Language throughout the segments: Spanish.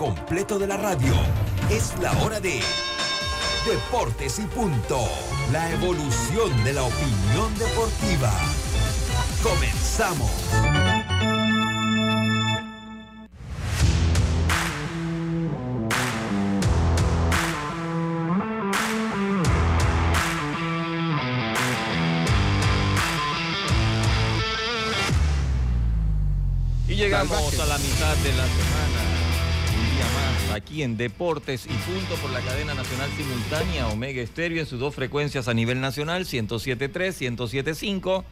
completo de la radio. Es la hora de Deportes y Punto. La evolución de la opinión deportiva. Comenzamos. Y llegamos a la mitad de la semana. Aquí en Deportes y Punto por la cadena nacional simultánea Omega Estéreo en sus dos frecuencias a nivel nacional, 107.3, 107.5,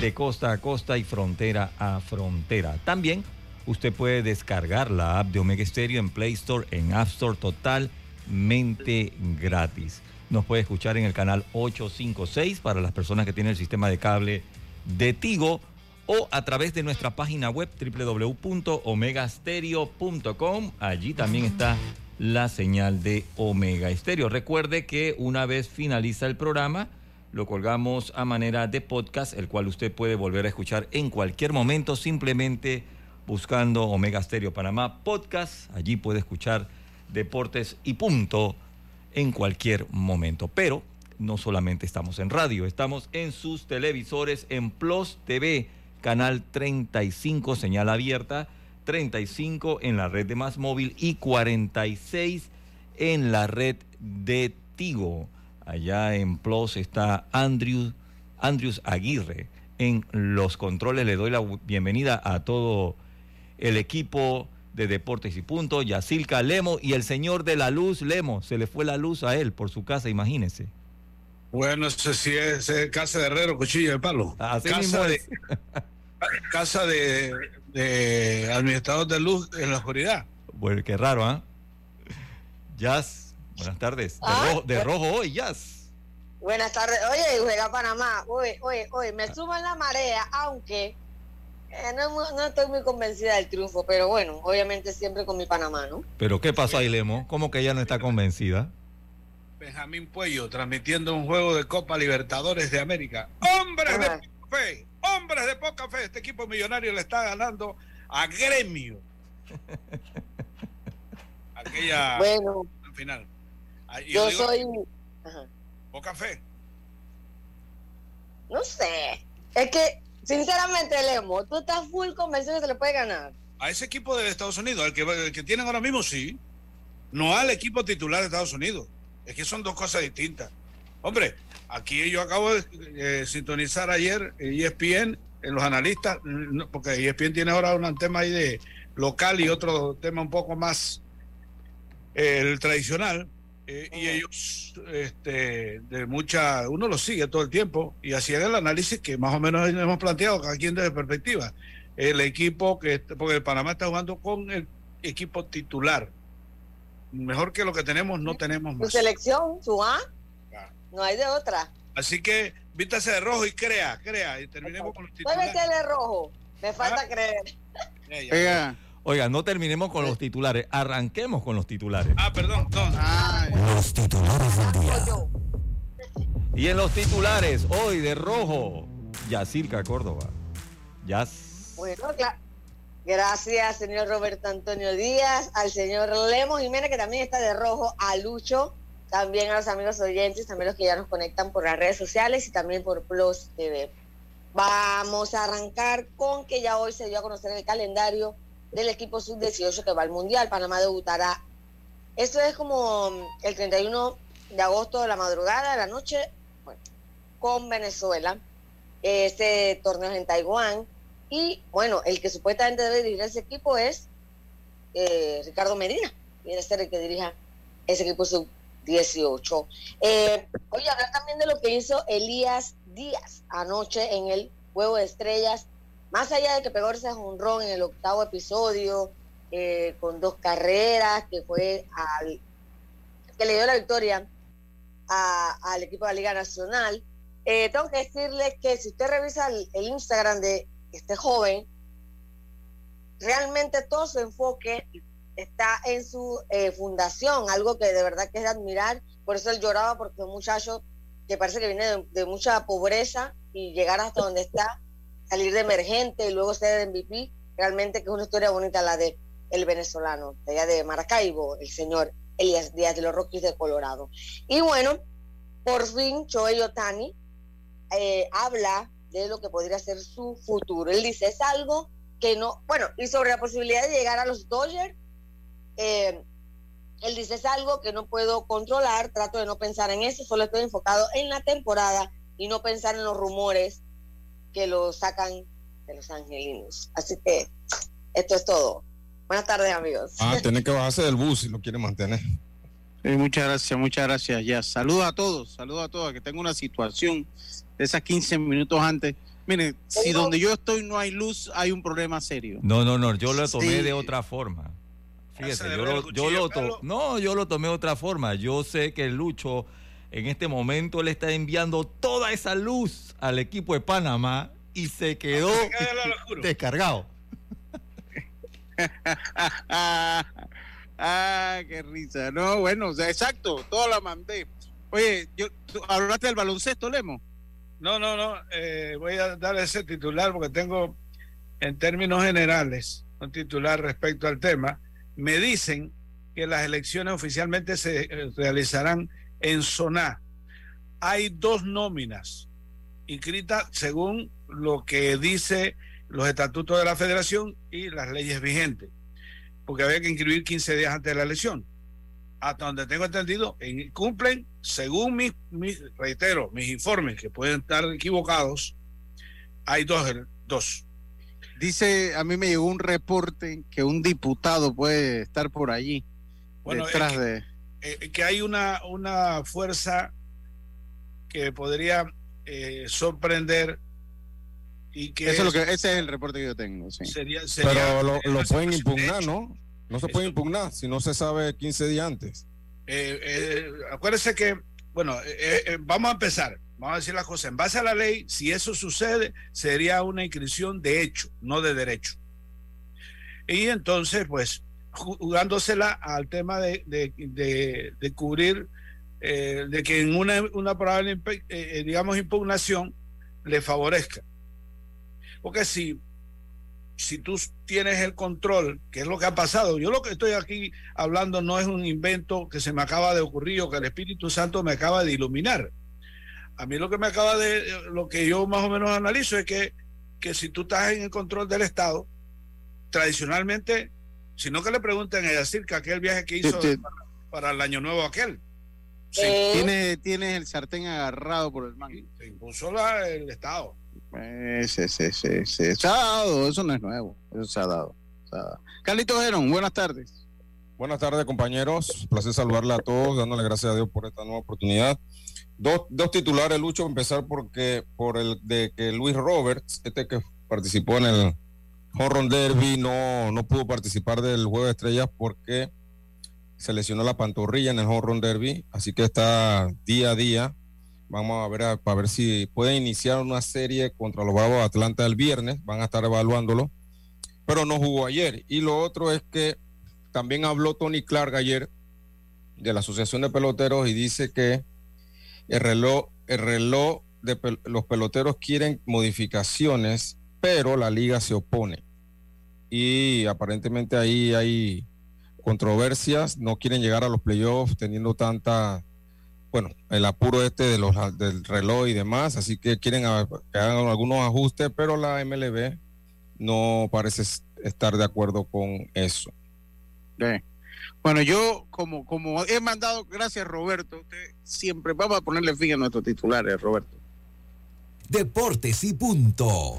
de costa a costa y frontera a frontera. También usted puede descargar la app de Omega Estéreo en Play Store, en App Store totalmente gratis. Nos puede escuchar en el canal 856 para las personas que tienen el sistema de cable de Tigo o a través de nuestra página web www.omegastereo.com. Allí también está la señal de Omega Estéreo. Recuerde que una vez finaliza el programa, lo colgamos a manera de podcast, el cual usted puede volver a escuchar en cualquier momento, simplemente buscando Omega Stereo Panamá Podcast. Allí puede escuchar deportes y punto en cualquier momento. Pero no solamente estamos en radio, estamos en sus televisores, en Plus TV canal 35, señal abierta, 35 en la red de Más Móvil y 46 en la red de Tigo. Allá en Plus está Andrew, Andrews Aguirre en los controles. Le doy la bienvenida a todo el equipo de Deportes y Punto, Yacilca Lemo y el señor de la luz, Lemo. Se le fue la luz a él por su casa, imagínese. Bueno, ese sí es, es casa de herrero, cuchillo de palo. Así casa mismo de. casa de, de administrador de luz en la oscuridad. Bueno, qué raro, ¿ah? Jazz, buenas tardes. De, Ah, rojo, de bu- rojo hoy, Jazz. Buenas tardes. Oye, juega Panamá. Oye, oye, oye, me subo en la marea, aunque eh, no, no estoy muy convencida del triunfo, pero bueno, obviamente siempre con mi Panamá, ¿no? Pero ¿qué pasó ahí, Lemo? ¿Cómo que ella no está convencida? Benjamín Puello transmitiendo un juego de Copa Libertadores de América. ¡Hombres Ajá. de poca fe! ¡Hombres de poca fe! Este equipo millonario le está ganando a Gremio. Aquella Bueno, final. Ah, yo digo, soy. Ajá. Poca fe. No sé. Es que, sinceramente, Lemo, tú estás full convencido que se le puede ganar. A ese equipo de Estados Unidos, el que, el que tienen ahora mismo, sí. No al equipo titular de Estados Unidos. Es que son dos cosas distintas. Hombre, aquí yo acabo de eh, sintonizar ayer eh, ESPN, en los analistas, no, porque ESPN tiene ahora un tema ahí de local y otro tema un poco más eh, el tradicional. eh, y ellos, este, de mucha, uno los sigue todo el tiempo y hacían el análisis que más o menos hemos planteado, cada quien desde perspectiva el equipo que porque el Panamá está jugando con el equipo titular mejor que lo que tenemos no tenemos más selección, su A. no hay de otra. así que vístase de rojo y crea crea y terminemos con los Puede titulares meterle rojo. Me falta Ah. creer. Oiga, Oiga, no terminemos con los titulares, arranquemos con los titulares. ah perdón Los titulares del día. Y en los titulares, hoy de rojo, Yacirca Córdoba. Jazz. Bueno, claro. Gracias, señor Roberto Antonio Díaz, al señor Lemos Jiménez, que también está de rojo, a Lucho, también a los amigos oyentes, también los que ya nos conectan por las redes sociales y también por Plus TV. Vamos a arrancar con que ya hoy se dio a conocer el calendario del equipo sub-18 que va al Mundial. Panamá debutará. Esto es como el 31 de agosto de la madrugada, de la noche, con Venezuela. Este torneo es en Taiwán. Y bueno, el que supuestamente debe dirigir ese equipo es eh, Ricardo Medina. Viene a ser el que dirija ese equipo sub-18. Eh, oye, hablar también de lo que hizo Elías Díaz anoche en el Juego de Estrellas. Más allá de que pegó ese jonrón en el octavo episodio, eh, con dos carreras, que fue al que le dio la victoria a- al equipo de la Liga Nacional. Eh, tengo que decirle que si usted revisa el, el Instagram de este joven, realmente todo su enfoque está en su eh, fundación, algo que de verdad que es de admirar. Por eso él lloraba, porque un muchacho que parece que viene de, de mucha pobreza y llegar hasta donde está, salir de emergente y luego ser MVP, realmente que es una historia bonita la de el venezolano de allá de Maracaibo, el señor Elías Díaz de los Rockies de Colorado. Y bueno, por fin Choey Otani eh, habla de lo que podría ser su futuro. Él dice, es algo que no, bueno, y sobre la posibilidad de llegar a los Dodgers, eh, él dice, es algo que no puedo controlar, trato de no pensar en eso, solo estoy enfocado en la temporada y no pensar en los rumores que lo sacan de los angelinos. Así que esto es todo. Buenas tardes, amigos. Ah, tiene que bajarse del bus si lo quiere mantener. muchas gracias, muchas gracias. Ya, saludos a todos, saludos a todos. Que tengo una situación de esas 15 minutos antes. Mire, si donde yo estoy no hay luz, hay un problema serio. No, no, no, yo lo tomé de otra forma. Fíjese, yo lo, yo lo no, yo lo tomé de otra forma. Yo sé que Lucho en este momento le está enviando toda esa luz al equipo de Panamá y se quedó descargado. ah, qué risa. No, bueno, o sea, exacto, toda la mandé. Oye, yo, ¿hablaste del baloncesto, Lemo? No, no, no. Eh, voy a dar ese titular porque tengo, en términos generales, un titular respecto al tema. Me dicen que las elecciones oficialmente se eh, realizarán en Soná. Hay dos nóminas inscritas según lo que dice los estatutos de la federación y las leyes vigentes, porque había que inscribir 15 días antes de la elección. Hasta donde tengo entendido, cumplen, según mis, reitero, mis informes, que pueden estar equivocados, hay dos, dos. Dice, a mí me llegó un reporte que un diputado puede estar por allí, detrás de... Eh, que hay una, una fuerza que podría eh, sorprender y que Eso es lo que, ese es el reporte que yo tengo. Pero lo, pueden impugnar, ¿no? No se puede impugnar si no se sabe 15 días antes. Eh, eh, acuérdese que, bueno, eh, vamos a empezar. Vamos a decir las cosas. En base a la ley, si eso sucede, sería una inscripción de hecho, no de derecho. Y entonces, pues, jugándosela al tema de, de, cubrir, de que en una, una probable, digamos, impugnación le favorezca. Porque si, si tú tienes el control, que es lo que ha pasado, yo lo que estoy aquí hablando no es un invento que se me acaba de ocurrir o que el Espíritu Santo me acaba de iluminar. A mí lo que me acaba de, lo que yo más o menos analizo es que, que si tú estás en el control del Estado, tradicionalmente, si no que le pregunten a Yacir que aquel viaje que hizo para, el año nuevo aquel. Sí. Tiene, el sartén agarrado por el mango. Se impuso la, el Estado. Sí, sí, sí, sí, Se ha dado, eso no es nuevo, eso se ha dado. Carlitos Gerón, buenas tardes. Buenas tardes, compañeros. Placer saludarle a todos, dándole gracias a Dios por esta nueva oportunidad. Dos, dos titulares, Lucho, empezar porque por el de que Luis Roberts, este que participó en el Horror Derby, no, no pudo participar del Juego de Estrellas porque se lesionó la pantorrilla en el Horror Derby, así que está día a día Vamos a ver para ver si puede iniciar una serie contra los Bravos de Atlanta el viernes. Van a estar evaluándolo. Pero no jugó ayer. Y lo otro es que también habló Tony Clark ayer de la Asociación de Peloteros y dice que el reloj, el reloj de los peloteros quieren modificaciones, pero la liga se opone. Y aparentemente ahí hay controversias, no quieren llegar a los playoffs teniendo tanta bueno, el apuro este de los, del reloj y demás, así que quieren que hagan algunos ajustes, pero la MLB no parece estar de acuerdo con eso. Bueno, yo como, como he mandado, gracias Roberto, usted siempre vamos a ponerle fin a nuestros titulares, Roberto. Deportes y punto.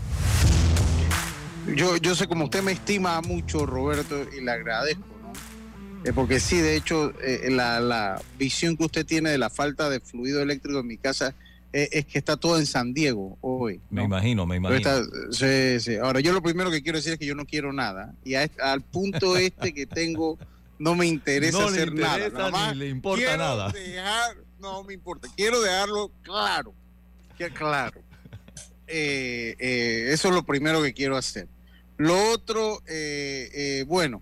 Yo, yo sé como usted me estima mucho, Roberto, y le agradezco eh, porque sí, de hecho, eh, la, visión que usted tiene de la falta de fluido eléctrico en mi casa eh, es que está todo en San Diego hoy. Me imagino, me imagino. sí, sí. Ahora, yo lo primero que quiero decir es que yo no quiero nada. Y al punto este que tengo, no me interesa hacer nada. ni le importa nada. no me importa. Quiero dejarlo claro. Que claro. eso es lo primero que quiero hacer. Lo otro, bueno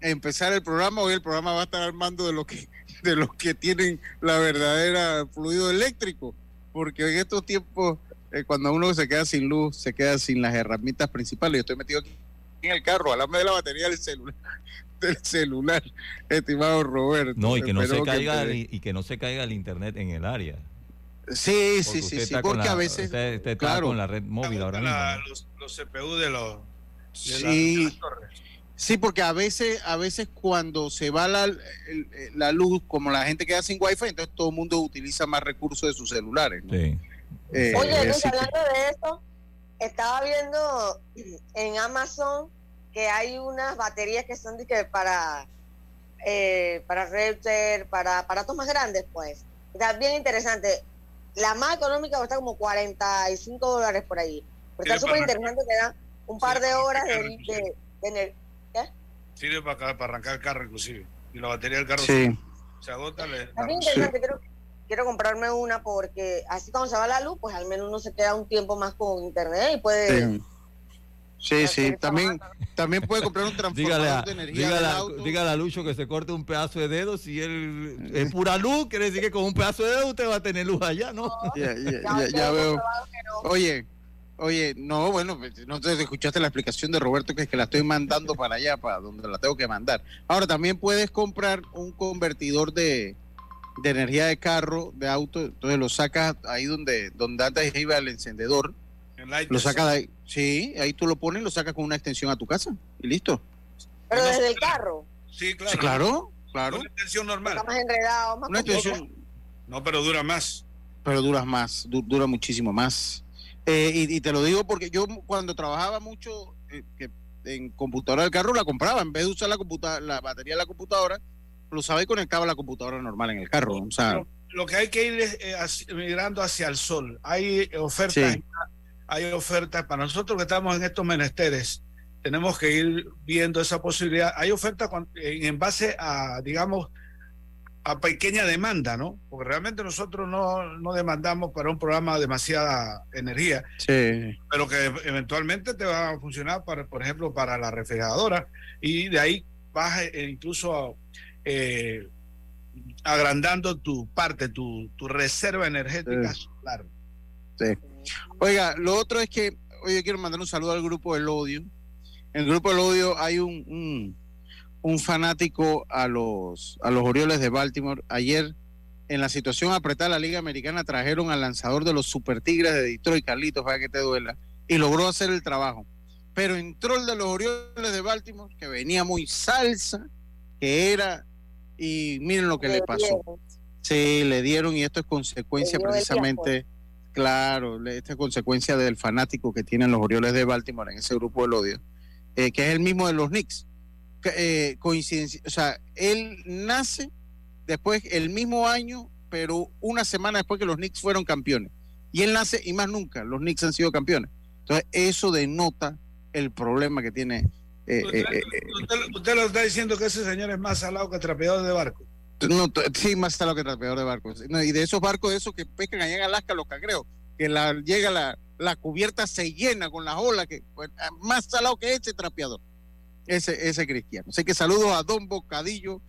empezar el programa, hoy el programa va a estar armando de lo que de los que tienen la verdadera fluido eléctrico, porque en estos tiempos eh, cuando uno se queda sin luz, se queda sin las herramientas principales. Yo estoy metido aquí en el carro, háblame de la batería del celular, del celular, estimado Roberto. No, y que no se caiga te- el- y que no se caiga el internet en el área. Sí, sí, Porque sí, sí, porque la- a veces, usted, usted está claro. con la red móvil ahora mismo. Los, los CPU de los. de la- sí, de las torres. Sí, porque a veces, a veces cuando se va la, el- la luz, como la gente queda sin wifi, entonces todo el mundo utiliza más recursos de sus celulares. ¿no? Sí. Eh, Oye, Luis, que- hablando de eso, estaba viendo en Amazon que hay unas baterías que son de que para eh, para router, para aparatos más grandes, pues. Está bien interesante. La más económica cuesta como 45 dólares por ahí. Pero está súper interesante que da un par Sí, de horas de, de, de ener- Sirve para, para arrancar el carro, inclusive. Y la batería del carro Sí. se agota. Le, Está bien interesante, quiero, quiero comprarme una porque así cuando se va la luz, pues al menos uno se queda un tiempo más con internet y puede... Sí, sí, sí. También, también puede comprar un transformador Dígale a, de energía dígale, del a, auto. dígale a Lucho que se corte un pedazo de dedo. Si él es pura luz, quiere decir que con un pedazo de dedo usted va a tener luz allá, ¿no? Ya, ya, Ya ya- ya tengo veo. no. Oye, oye, no, bueno, pues, no te escuchaste la explicación de Roberto, que es que la estoy mandando para allá, para donde la tengo que mandar. Ahora, también puedes comprar un convertidor de, de energía de carro, de auto, entonces lo sacas ahí donde, donde antes iba el encendedor, lo sacas de ahí, sí, ahí tú lo pones y lo sacas con una extensión a tu casa, y listo. Pero No, desde el carro, Sí, claro. Sí, claro, claro. Una extensión normal. está más enredado, más Una extensión, No, pero dura más. pero duras más, du- dura muchísimo más. Eh, y, y te lo digo porque yo cuando trabajaba mucho eh, que en computadora del carro la compraba, en vez de usar la computa la batería de la computadora, lo usaba y conectaba la computadora normal en el carro. O sea, Lo, lo que hay que ir es eh, hacia- migrando hacia el sol. Hay ofertas, Sí. Hay ofertas para nosotros que estamos en estos menesteres. Tenemos que ir viendo esa posibilidad. Hay ofertas en, base a, digamos, a pequeña demanda, ¿no? Porque realmente nosotros no, no demandamos para un programa demasiada energía, sí, pero que eventualmente te va a funcionar, para, por ejemplo, para la refrigeradora. Y de ahí vas eh, incluso eh, agrandando tu parte, tu, tu reserva energética solar. Oiga, lo otro es que hoy yo quiero mandar un saludo al grupo del odio. En el grupo del odio hay un, un, un fanático a los, a los Orioles de Baltimore. Ayer, en la situación apretada de la Liga Americana, trajeron al lanzador de los Super Tigres de Detroit, Carlitos, para que te duela, y logró hacer el trabajo. Pero entró el de los Orioles de Baltimore, que venía muy salsa, que era, y miren lo que le pasó. Sí, le dieron y esto es consecuencia el precisamente, claro, esta es consecuencia del fanático que tienen los Orioles de Baltimore en ese grupo del odio, eh, que es el mismo de los Knicks. Eh, coincidencia, o sea, él nace después el mismo año, pero una semana después que los Knicks fueron campeones. Y él nace y más nunca los Knicks han sido campeones. Entonces, eso denota el problema que tiene. eh, Usted, usted- usted lo está diciendo que ese señor es más salado que trapeador de barco. No, sí, más está lo que trapeador de barcos. Y de esos barcos, de esos que pescan allá en Alaska, los cangreos, que la, llega la, la cubierta se llena con las olas, que pues, ah, más salado que ese trapeador, ese, ese cristiano. Así que saludos a Don Bocadillo,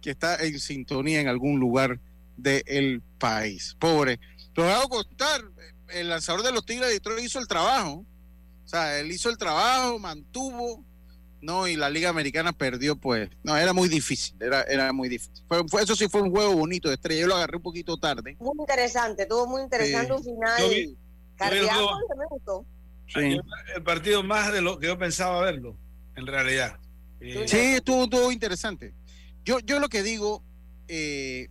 que está en sintonía en algún lugar del país. Pobre. Lo hago contar, el lanzador de los Tigres de Detroit hizo el trabajo. O sea, él hizo el trabajo, mantuvo, no, y la Liga Americana perdió, pues, no, era muy difícil, era, era muy difícil. Fue, fue- eso sí fue un juego bonito de estrella, yo lo agarré un poquito tarde. Muy interesante, tuvo muy interesante Sí. un final Yo vi- cardíaco yo vi- que me gustó. Ayer El partido más de lo que yo pensaba verlo, en realidad. Eh, Sí, estuvo, estuvo interesante. Yo, yo lo que digo, eh,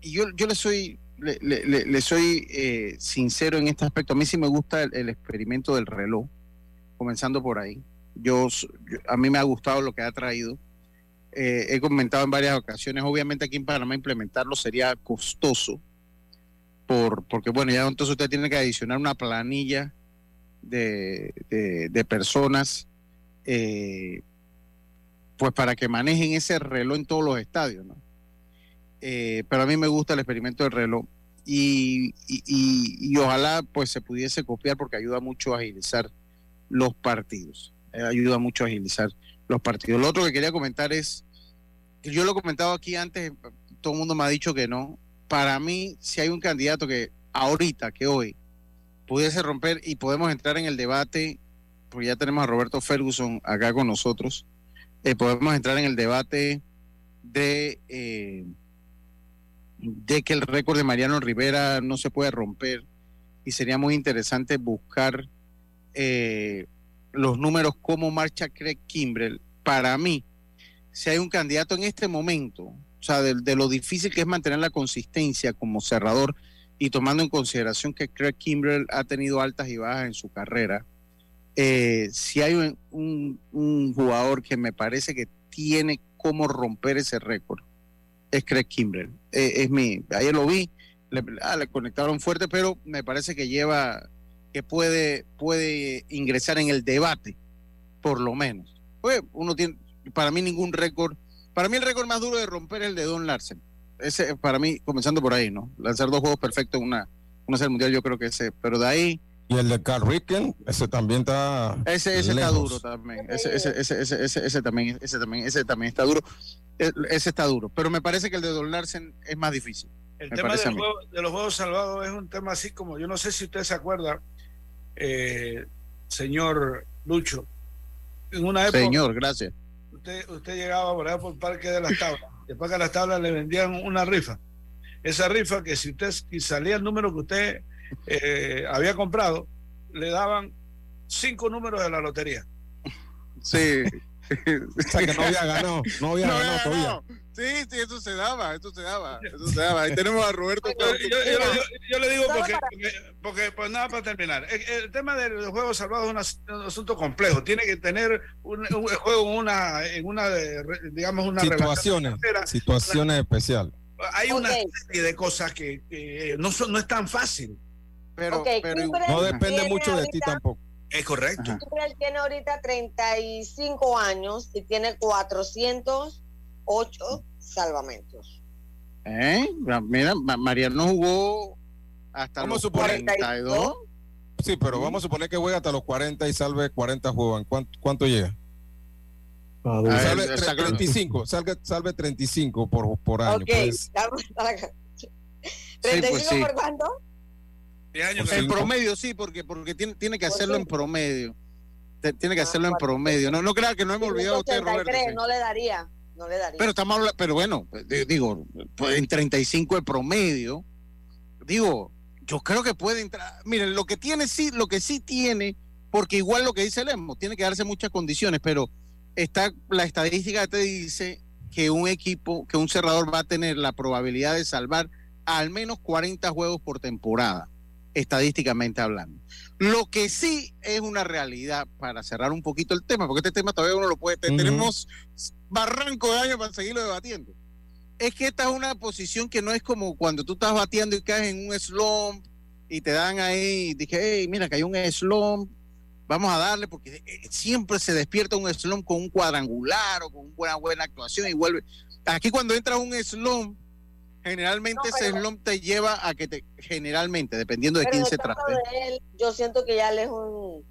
y yo, yo le soy, le, le- le- le soy eh, sincero en este aspecto. A mí sí me gusta el, el experimento del reloj, comenzando por ahí. Yo, yo- a mí me ha gustado lo que ha traído. Eh, he comentado en varias ocasiones, obviamente aquí en Panamá implementarlo sería costoso, por, porque bueno, ya entonces usted tiene que adicionar una planilla de, de- personas eh, pues para que manejen ese reloj en todos los estadios. Eh, pero a mí me gusta el experimento del reloj y, y- y- y ojalá pues se pudiese copiar porque ayuda mucho a agilizar los partidos, eh, ayuda mucho a agilizar los partidos. Lo otro que quería comentar es, que yo lo he comentado aquí antes, todo el mundo me ha dicho que no, para mí si hay un candidato que ahorita, que hoy, pudiese romper y podemos entrar en el debate porque ya tenemos a Roberto Ferguson acá con nosotros, eh, podemos entrar en el debate de, eh, de que el récord de Mariano Rivera no se puede romper y sería muy interesante buscar eh, los números cómo marcha Craig Kimbrell. Para mí, si hay un candidato en este momento, o sea, de, lo difícil que es mantener la consistencia como cerrador y tomando en consideración que Craig Kimbrell ha tenido altas y bajas en su carrera, eh, si hay un, jugador que me parece que tiene cómo romper ese récord, es Craig Kimbrell. Eh, es mi, ayer lo vi, le, ah, le, conectaron fuerte, pero me parece que lleva, que puede, puede ingresar en el debate, por lo menos. Pues uno tiene, para mí ningún récord, para mí el récord más duro de romper es el de Don Larsen. Ese, para mí, comenzando por ahí, ¿no? Lanzar dos juegos perfectos en una, una serie mundial, yo creo que ese, pero de ahí y el de Carl Ripken, ese también está. Ese, ese está duro también. Ese, ese, ese, ese, ese, ese, también, ese también, ese también está duro. Ese está duro. Pero me parece que el de Don Larsen es más difícil. El tema del juego, de los juegos salvados es un tema así como, yo no sé si usted se acuerda, eh, señor Lucho. En una época. Señor, gracias. Usted, usted llegaba por allá por el Parque de las Tablas. Después que las tablas le vendían una rifa. Esa rifa que si usted si salía el número que usted eh, había comprado, le daban cinco números de la lotería. Sí. o sea que no había ganado, no había No ganado había todavía. ganado. Sí, sí, eso se daba, eso se daba, eso se daba. Ahí tenemos a Roberto. Yo, yo- yo- yo- yo le digo porque, porque, porque, pues nada para terminar. El, el tema de los juegos salvados es un as- un asunto complejo. Tiene que tener un, un juego en una, en una de- digamos, una Situaciones, relación situaciones especiales. Hay una serie de cosas que, que no, son, no es tan fácil. Pero, Ok, pero Kimbrel No depende mucho de ti tampoco. Es correcto. Tiene ahorita 35 años y tiene 408 salvamentos. ¿Eh? Mira, Ma- Mariano jugó hasta Vamos los a suponer- 42. Sí, pero vamos a suponer que juega hasta los 40 y salve 40 juegos. ¿En cuánto, cuánto llega? A ver, Salve tre- saca- 35, salve, salve 35 por, por año. ok, pues. vamos acá. Sí, 35 pues sí. por cuánto? Pues En promedio, sí, porque, porque tiene, tiene que hacerlo en promedio. Tiene que Ah, hacerlo en promedio. No, no crea que no hemos olvidado usted, Roberto. 83, sí. no le daría, no le daría. Pero estamos hablando, pero bueno, eh, digo, pues, en 35 de promedio, digo, yo creo que puede entrar. Miren, lo que tiene sí, lo que sí tiene, porque igual lo que dice Lemo, tiene que darse muchas condiciones, pero está la estadística te dice que un equipo, que un cerrador va a tener la probabilidad de salvar al menos 40 juegos por temporada, estadísticamente hablando. Lo que sí es una realidad para cerrar un poquito el tema, porque este tema todavía uno lo puede, Ujú. tenemos barranco de años para seguirlo debatiendo. Es que esta es una posición que no es como cuando tú estás bateando y caes en un slump y te dan ahí, dije, hey, mira que hay un slump, vamos a darle, porque eh, siempre se despierta un slump con un cuadrangular o con una buena actuación y vuelve. Aquí cuando entra un slump, generalmente No, ese slump te lleva a que te, generalmente, dependiendo de Pero quién en se trate. de él, yo siento que ya él es un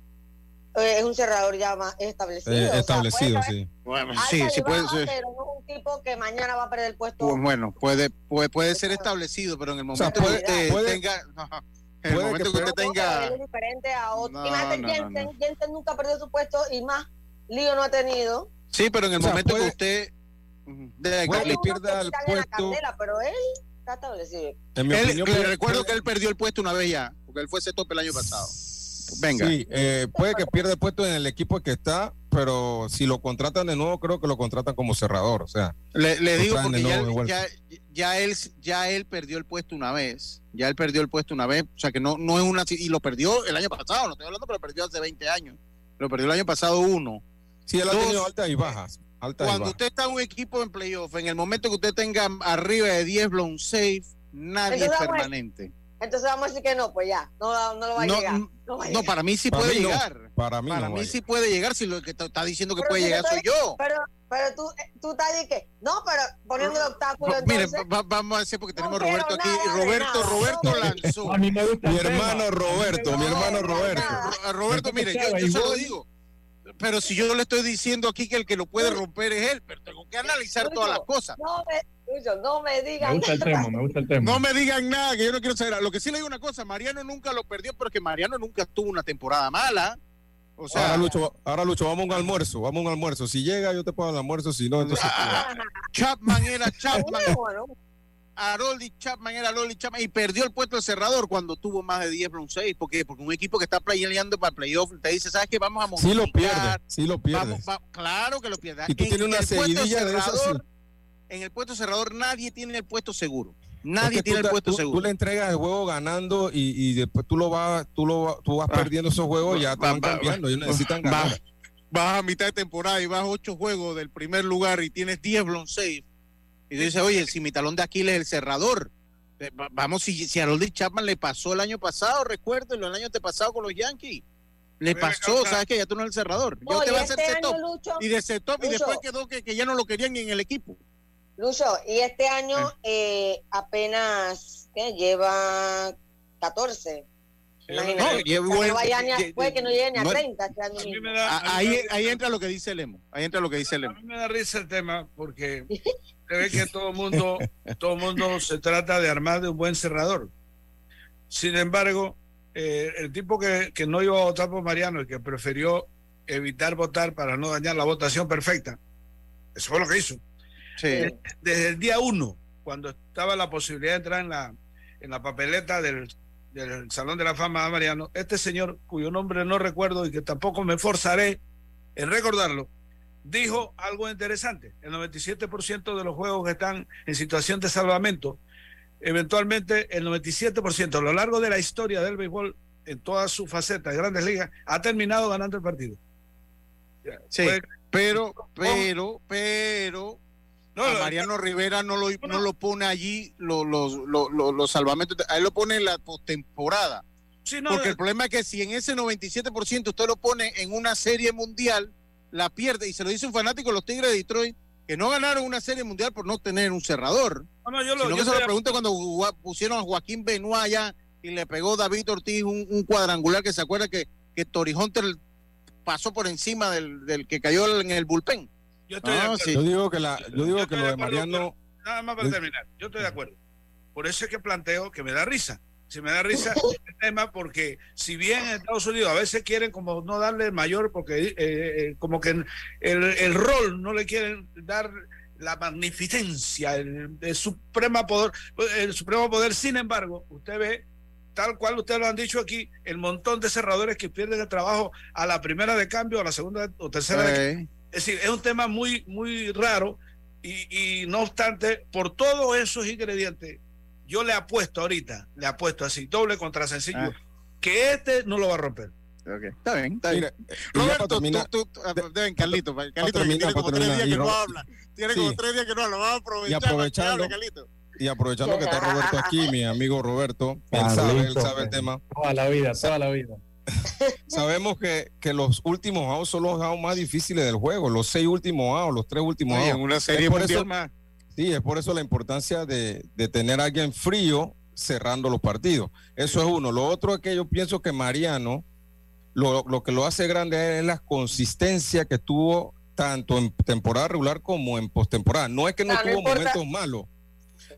eh, es un cerrador ya más establecido. Eh, o sea, establecido, sí. Bueno, sí, puede baja, ser. Pero no es un tipo que mañana va a perder el puesto. Pues bueno, puede, puede, puede ser establecido, pero en el sea, momento puede- que usted puede- tenga. en el momento que que, usted tenga. es diferente a otro. No, Imagínate, no, no, Jensen, no. Jensen nunca ha perdido su puesto y más lío no ha tenido. Sí, pero en el O sea, momento puede- que usted. De- que unos pierda el puesto. candela, pero él está establecido. En mi Él- opinión, le recuerdo que él perdió el puesto una vez ya, porque él fue ese tope el año pasado. Venga. Sí, eh, puede que pierda el puesto en el equipo que está, pero si lo contratan de nuevo, creo que lo contratan como cerrador. O sea, Le, le digo porque ya, ya, ya él, ya él perdió el puesto una vez. Ya él perdió el puesto una vez. O sea que no, no es una. Y lo perdió el año pasado, no estoy hablando, pero lo perdió hace 20 años. Lo perdió el año pasado uno. sí, él ha Dos. tenido altas y bajas. Altas Cuando usted está en un equipo en playoff, en el momento que usted tenga arriba de 10 blown safe, nadie es Entonces, vamos a- permanente. Entonces vamos a decir que no, pues ya, no, no lo va a No, llegar. No, va a No, llegar. para mí sí Para puede mí no. llegar. Para mí, Para no mí sí puede llegar si lo que está diciendo que Pero puede si llegar soy yo. Pero, pero tú, tú estás de que, no, pero poniendo el obstáculo, Mire, va- vamos a decir porque tenemos Roberto aquí. nada Roberto, nada. Roberto lanzó. A mí me gusta Mi hermano Roberto, mi No, hermano no, Roberto. Roberto, mire, yo, yo se lo digo. Pero si yo le estoy diciendo aquí que el que lo puede romper es él, pero tengo que analizar todas las cosas. no me, Lucho, no me Me digan el tema, me gusta el tema. No me digan nada, que yo no quiero saber. Lo que sí le digo una cosa, Mariano nunca lo perdió, pero que Mariano nunca tuvo una temporada mala. O sea, ahora, Lucho, ahora Lucho, vamos a un almuerzo, vamos a un almuerzo. Si llega, yo te pago el almuerzo, si no, entonces... Ah, Chapman era Chapman. Bueno, Aroldi Chapman era Aroldi Chapman y perdió el puesto de cerrador cuando tuvo más de 10 bronce 6. ¿Por qué? Porque un equipo que está peleando para playoff te dice, ¿sabes qué? Vamos a sí lo pierde, modificar, sí lo pierde. vamos- va- claro que lo pierde. Y tú En- tienes en una seguidilla de esas, sí. En el puesto cerrador nadie tiene el puesto seguro. Es Nadie que tiene tú, el puesto tú- seguro. tú le entregas el juego ganando y, y después tú lo vas, tú lo tú vas Ah. perdiendo esos juegos y ya te Va- van va- cambiando. Ellos necesitan ganar. vas a mitad de temporada y vas ocho juegos del primer lugar y tienes 10 blown save. Y tú dices, oye, si mi talón de Aquiles es el cerrador. eh, va- Vamos, si, si a Aroldi Chapman le pasó el año pasado, recuérdenlo, el año pasado con los Yankees. Le pasó. ¿sabes que Ya tú no eres el cerrador. Yo oye, te voy a hacer este setup. año, Lucho, Y de setup, y después quedó que, que ya no lo querían ni en el equipo. Lucho, y este año eh, apenas ¿qué? lleva 14. Imagínate. No, que bueno, no vaya ni a- y- y- puede que no llegue ni a no- 30 este año A mismo. da, A- a Ahí, ahí entra lo que dice Lemo. Ahí entra lo que dice a Lemo. mí me da risa el tema porque se ve que todo el mundo, todo mundo se trata de armar de un buen cerrador. Sin embargo, eh, el tipo que, que no iba a votar por Mariano y que prefirió evitar votar para no dañar la votación perfecta, eso fue lo que hizo. Sí. Desde el día uno, cuando estaba la posibilidad de entrar en la, en la papeleta del, del Salón de la Fama de Mariano, este señor, cuyo nombre no recuerdo y que tampoco me forzaré en recordarlo, dijo algo interesante. El 97% de los juegos que están en situación de salvamento, eventualmente el 97% a lo largo de la historia del béisbol, en todas sus facetas, grandes ligas, ha terminado ganando el partido. Sí. Pero, pero, pero, no, a Mariano Rivera no lo, no lo pone allí los, los, los, los- los salvamentos, a él lo pone en la postemporada. sí, no, Porque el problema es que si en ese 97% usted lo pone en una serie mundial, la pierde. Y se lo dice un fanático de los Tigres de Detroit, que no ganaron una serie mundial por no tener un cerrador. no, no, yo lo, Sino yo que se lo pregunto cuando pusieron a Joaquín Benoit allá y le pegó David Ortiz un, un cuadrangular que se acuerda que, que Tori Hunter pasó por encima del, del que cayó en el bullpen. yo estoy de Ah, acuerdo. sí. Yo digo que la, yo digo Yo que lo de de acuerdo, Mariano, Nada más para terminar, yo estoy de acuerdo. Por eso es que planteo que me da risa. Si me da risa el tema, porque si bien en Estados Unidos a veces quieren como no darle mayor, porque eh, eh, como que el, el rol no le quieren dar la magnificencia, el, el supremo poder, el supremo poder. Sin embargo, usted ve, tal cual ustedes lo han dicho aquí, el montón de cerradores que pierden el trabajo a la primera de cambio, a la segunda o tercera de cambio. Es decir, es un tema muy, muy raro y, y no obstante, por todos esos ingredientes, yo le apuesto ahorita, le apuesto así, doble contra sencillo, Ah. que este no lo va a romper. Está bien, está bien. mira, y ya para Roberto, terminar, tú, tú, ah, ven, Carlito, Carlito, terminar, tiene como tres días que no habla. Tiene sí. como tres días que no habla. Vamos a aprovechar. Y aprovechando- que Carlito. y aprovechando que está Roberto aquí, mi amigo Roberto, él sabe, él sabe el tema. Toda la vida, toda la vida. Sabemos que, que los últimos outs son los outs más difíciles del juego, los seis últimos outs, los tres últimos outs. en una serie Es por mundial eso- más. Sí, es por eso la importancia de, de tener a alguien frío cerrando los partidos. Eso es uno. Lo otro es que yo pienso que Mariano, lo, lo que lo hace grande es la consistencia que tuvo tanto en temporada regular como en postemporada. No es que no Ah, no tuvo momentos malos.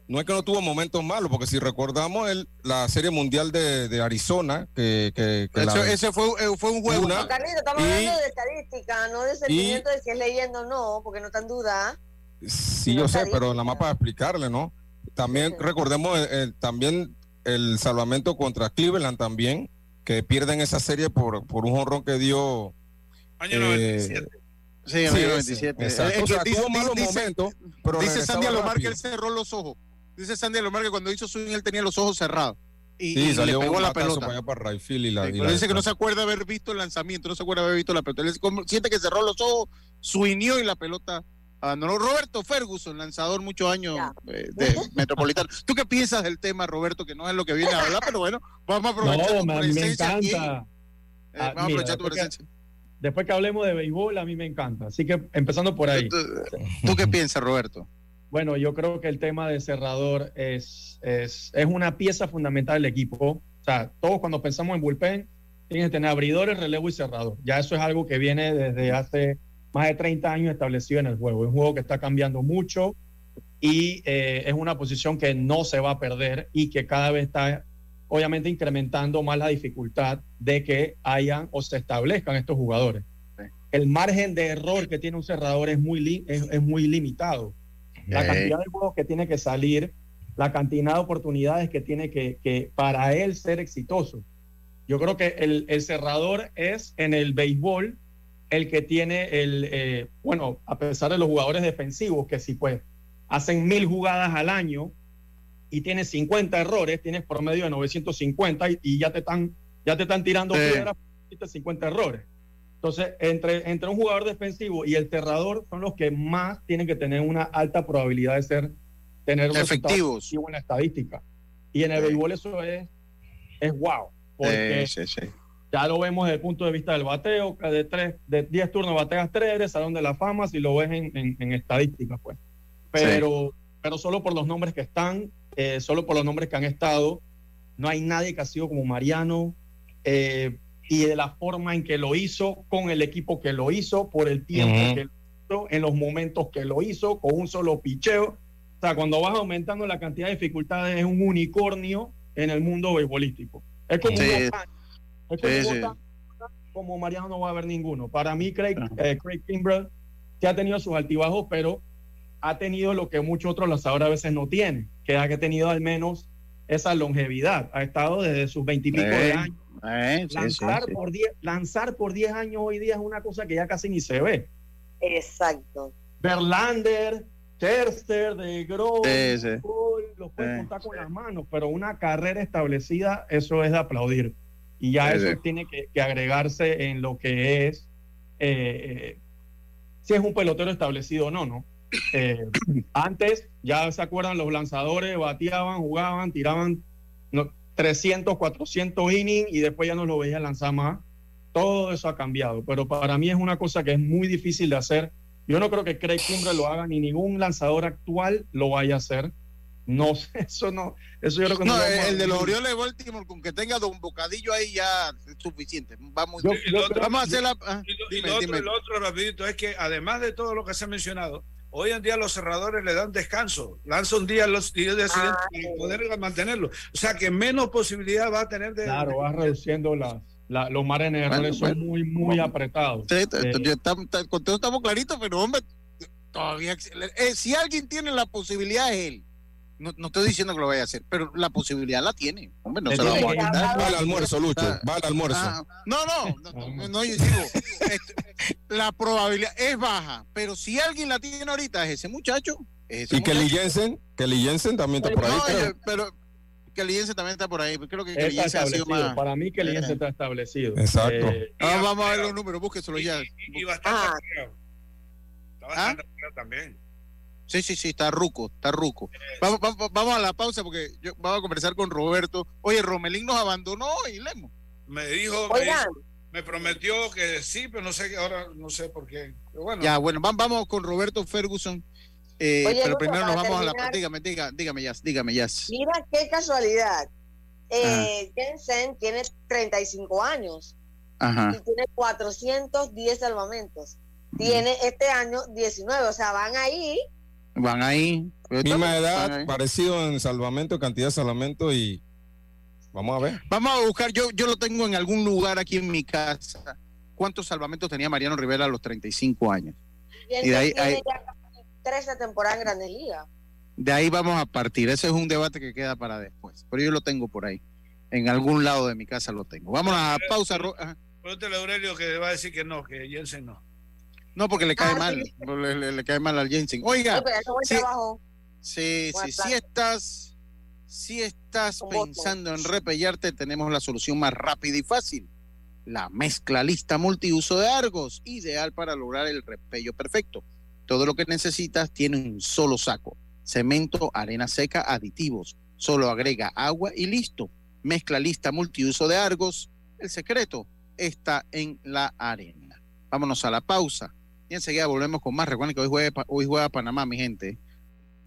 No es que no tuvo momentos malos, porque si recordamos el, la Serie Mundial de, de Arizona, que, que- que la- ese fue, eh, fue un juego. Una- Carlito, estamos Y- hablando de estadística, no de sentimiento de si es leyendo o no, porque no está en duda. Sí, No yo sé, pero nada más para explicarle, ¿no? También Ujú. recordemos el- el- también el salvamento contra Cleveland también, que pierden esa serie por, por un jonrón que dio. Año eh, 97. Sí, en sí, el ese, 97. exacto. Es que O sea, dice- tuvo malos dice- momentos, pero Dice Sandy Alomar que él cerró los ojos. Dice Sandy Alomar que cuando hizo swing él tenía los ojos cerrados. Y, Sí, y le salió pegó un la pelota. para allá para y la, Sí, y pero la- dice que no se acuerda haber visto el lanzamiento, no se acuerda haber visto la pelota. Él siente que cerró los ojos, swingó y la pelota. Ah, no, Roberto Ferguson, lanzador muchos años eh, de Metropolitano. ¿Tú qué piensas del tema, Roberto? Que no es lo que viene a hablar, pero bueno, vamos a aprovechar No, tu me, me presencia encanta. Eh, Ah, vamos a mira, aprovechar tu después que- presencia. Después que hablemos de béisbol, a mí me encanta. Así que empezando por ahí. ¿Tú, tú qué piensas, Roberto? Bueno, yo creo que el tema de cerrador es, es, es una pieza fundamental del equipo. O sea, todos cuando pensamos en bullpen, tienen que tener abridores, relevo y cerrador. Ya eso es algo que viene desde hace más de 30 años establecido en el juego. Es un juego que está cambiando mucho y eh, es una posición que no se va a perder y que cada vez está obviamente incrementando más la dificultad de que hayan o se establezcan estos jugadores. El margen de error que tiene un cerrador es muy, es, muy limitado. La cantidad de juegos que tiene que salir, la cantidad de oportunidades que tiene que, que para él ser exitoso. Yo creo que el, el cerrador es en el béisbol el que tiene el, eh, bueno, a pesar de los jugadores defensivos, que si pues hacen mil jugadas al año y tienes 50 errores, tienes promedio de 950 y, ya te están, ya te están tirando piedras 50 errores. Entonces, entre, entre un jugador defensivo y el cerrador son los que más tienen que tener una alta probabilidad de ser tener efectivos en la estadística. Y en el béisbol eso es, es wow. Porque ya lo vemos desde el punto de vista del bateo, que de tres, de 10 turnos bateas 3, eres Salón de la Fama, si lo ves en, en, en estadísticas, pues. Pero, pero solo por los nombres que están, eh, solo por los nombres que han estado, no hay nadie que ha sido como Mariano. Eh, y de la forma en que lo hizo, con el equipo que lo hizo, por el tiempo que lo hizo, en los momentos que lo hizo, con un solo picheo. O sea, cuando vas aumentando la cantidad de dificultades, es un unicornio en el mundo beisbolístico. Es como un como Mariano no va a haber ninguno. Para mí, Craig, eh, Craig Kimbrell, que ha tenido sus altibajos, pero ha tenido lo que muchos otros lanzadores a veces no tienen, que ha tenido al menos esa longevidad. Ha estado desde sus veintipico de años eh, lanzar, Por diez, lanzar por 10 años hoy día es una cosa que ya casi ni se ve. Exacto. Verlander, Terster, De Gros, los pueden contar con las manos, pero una carrera establecida, eso es de aplaudir. Y ya eso tiene que, agregarse en lo que es, eh, eh, si es un pelotero establecido o no, ¿no? antes, ya se acuerdan, los lanzadores bateaban, jugaban, tiraban no, 300, 400 innings y después ya no lo veía lanzar más. Todo eso ha cambiado, pero para mí es una cosa que es muy difícil de hacer. Yo no creo que Craig Kimbrell lo haga, ni ningún lanzador actual lo vaya a hacer. No sé, eso no, eso yo creo que no. no el, de los Orioles de Baltimore, con que tenga un bocadillo ahí ya es suficiente. Vamos, vamos a hacer la. Ah, y, lo, otro, lo otro rapidito es que además de todo lo que se ha mencionado, Hoy en día los cerradores le dan descanso, lanza un día los días de accidente para poder mantenerlo. O sea que menos posibilidad va a tener de. Claro, va reduciendo las. los márgenes de errores son muy, muy apretados. Sí, eh, con todo estamos claritos, pero hombre, todavía. Eh, si alguien tiene la posibilidad es él. No, no, estoy diciendo que lo vaya a hacer, pero la posibilidad la tiene. Hombre, no se la va a Va al almuerzo, Lucho. Va al almuerzo. Ah, no, no, no, no, yo digo, este, la probabilidad es baja, pero si alguien la tiene ahorita es ese muchacho. Es y que Jensen, que Jensen también está por ahí. No, pero que Jensen también está por ahí. Creo que Kelly ha sido más. Para mí que Jensen está establecido. Exacto. Eh, ah, vamos a ver los números, búsqueselo ya. Y, bastante ah. Está bastante ¿Ah? también. Sí, sí, sí, está ruco, está ruco. Vamos, vamos, a la pausa porque yo, vamos a conversar con Roberto. Oye, Romelín nos abandonó y Lemo. Me dijo, me, prometió que sí, pero no sé, ahora no sé por qué. bueno. Ya, bueno, vamos con Roberto Ferguson. Eh, pero primero nos vamos a la... Dígame, dígame, dígame, ya, dígame, ya. Mira qué casualidad. Eh, Jensen tiene 35 años Ajá. y tiene 410 salvamentos. Tiene este año 19, o sea, van ahí Van ahí. Misma edad, parecido en salvamento, cantidad de salvamento y vamos a ver. Vamos a buscar, yo, yo lo tengo en algún lugar aquí en mi casa. ¿Cuántos salvamentos tenía Mariano Rivera a los 35 años? Y, de ahí, hay, 13 temporadas en Grandes Ligas. De ahí vamos a partir. Ese es un debate que queda para después. Pero yo lo tengo por ahí. En algún lado de mi casa lo tengo. Vamos a pausa. Pregúntale a Aurelio que va a decir que no, que Jensen no. No, porque le cae ah, mal, le, cae mal al Jensen. Oiga, sí, sí, si estás, si estás pensando en repellarte, tenemos la solución más rápida y fácil. La mezcla lista multiuso de Argos, ideal para lograr el repello perfecto. Todo lo que necesitas tiene un solo saco. Cemento, arena seca, aditivos. Solo agrega agua y listo. Mezcla lista multiuso de Argos. El secreto está en la arena. Vámonos a la pausa y enseguida volvemos con más. Recuerden que hoy juega, hoy juega Panamá, mi gente.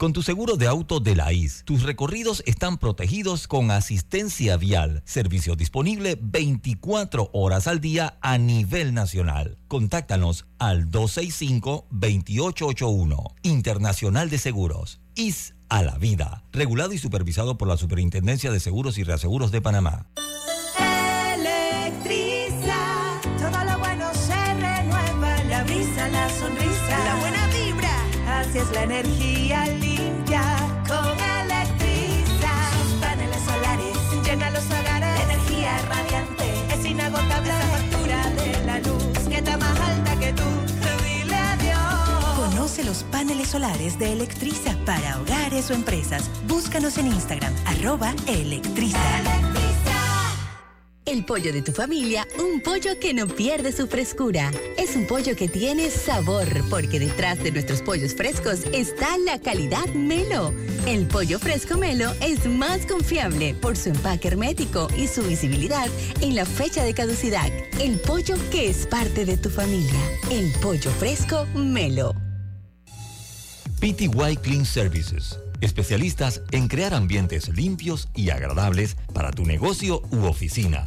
Con tu seguro de auto de la IS, tus recorridos están protegidos con asistencia vial, servicio disponible 24 horas al día a nivel nacional. Contáctanos al 265-2881, Internacional de Seguros, IS a la vida. Regulado y supervisado por la Superintendencia de Seguros y Reaseguros de Panamá. Energía limpia con Electriza. Sus paneles solares llenan los hogares, energía radiante, es inagotable la factura de la luz que está más alta que tú. Dile adiós. Conoce los paneles solares de Electriza para hogares o empresas. Búscanos en Instagram, arroba Electriza. El pollo de tu familia, un pollo que no pierde su frescura. Es un pollo que tiene sabor, porque detrás de nuestros pollos frescos está la calidad Melo. El pollo fresco Melo es más confiable por su empaque hermético y su visibilidad en la fecha de caducidad. El pollo que es parte de tu familia. El pollo fresco Melo. PTY Clean Services. Especialistas en crear ambientes limpios y agradables para tu negocio u oficina.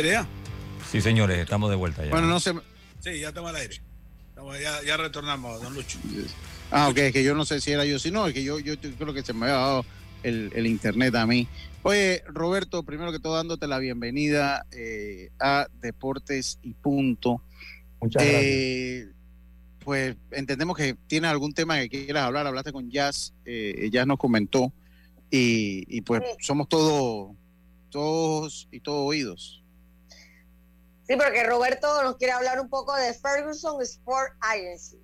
Aire ya? Sí, señores, estamos de vuelta ya. Bueno, no sé. Sí, ya estamos al aire. Estamos- ya, ya retornamos, don Lucho. Ah, ok, es que yo no sé si era yo, si no, es que yo, yo creo que se me había dado el, el internet a mí. Oye, Roberto, primero que todo dándote la bienvenida eh, a Deportes y Punto. Muchas Eh, Pues entendemos que tienes algún tema que quieras hablar, hablaste con Jazz, eh, Jazz nos comentó y, y pues somos todos, todos y todos oídos. Sí, porque Roberto nos quiere hablar un poco de Ferguson Sport Agency.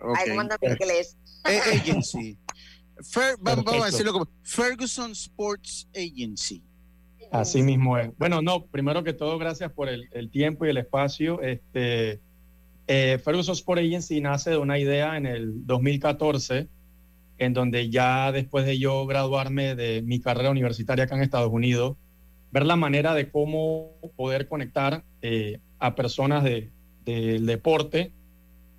Ok. Ahí manda mi inglés. Eh, agency. Fer- vamos, vamos a decirlo como Ferguson Sports Agency. Así mismo es. Bueno, no, primero que todo, gracias por el, el tiempo y el espacio. Este, eh, Ferguson Sport Agency nace de una idea en el 2014, en donde ya después de yo graduarme de mi carrera universitaria acá en Estados Unidos, ver la manera de cómo poder conectar eh, a personas de- del deporte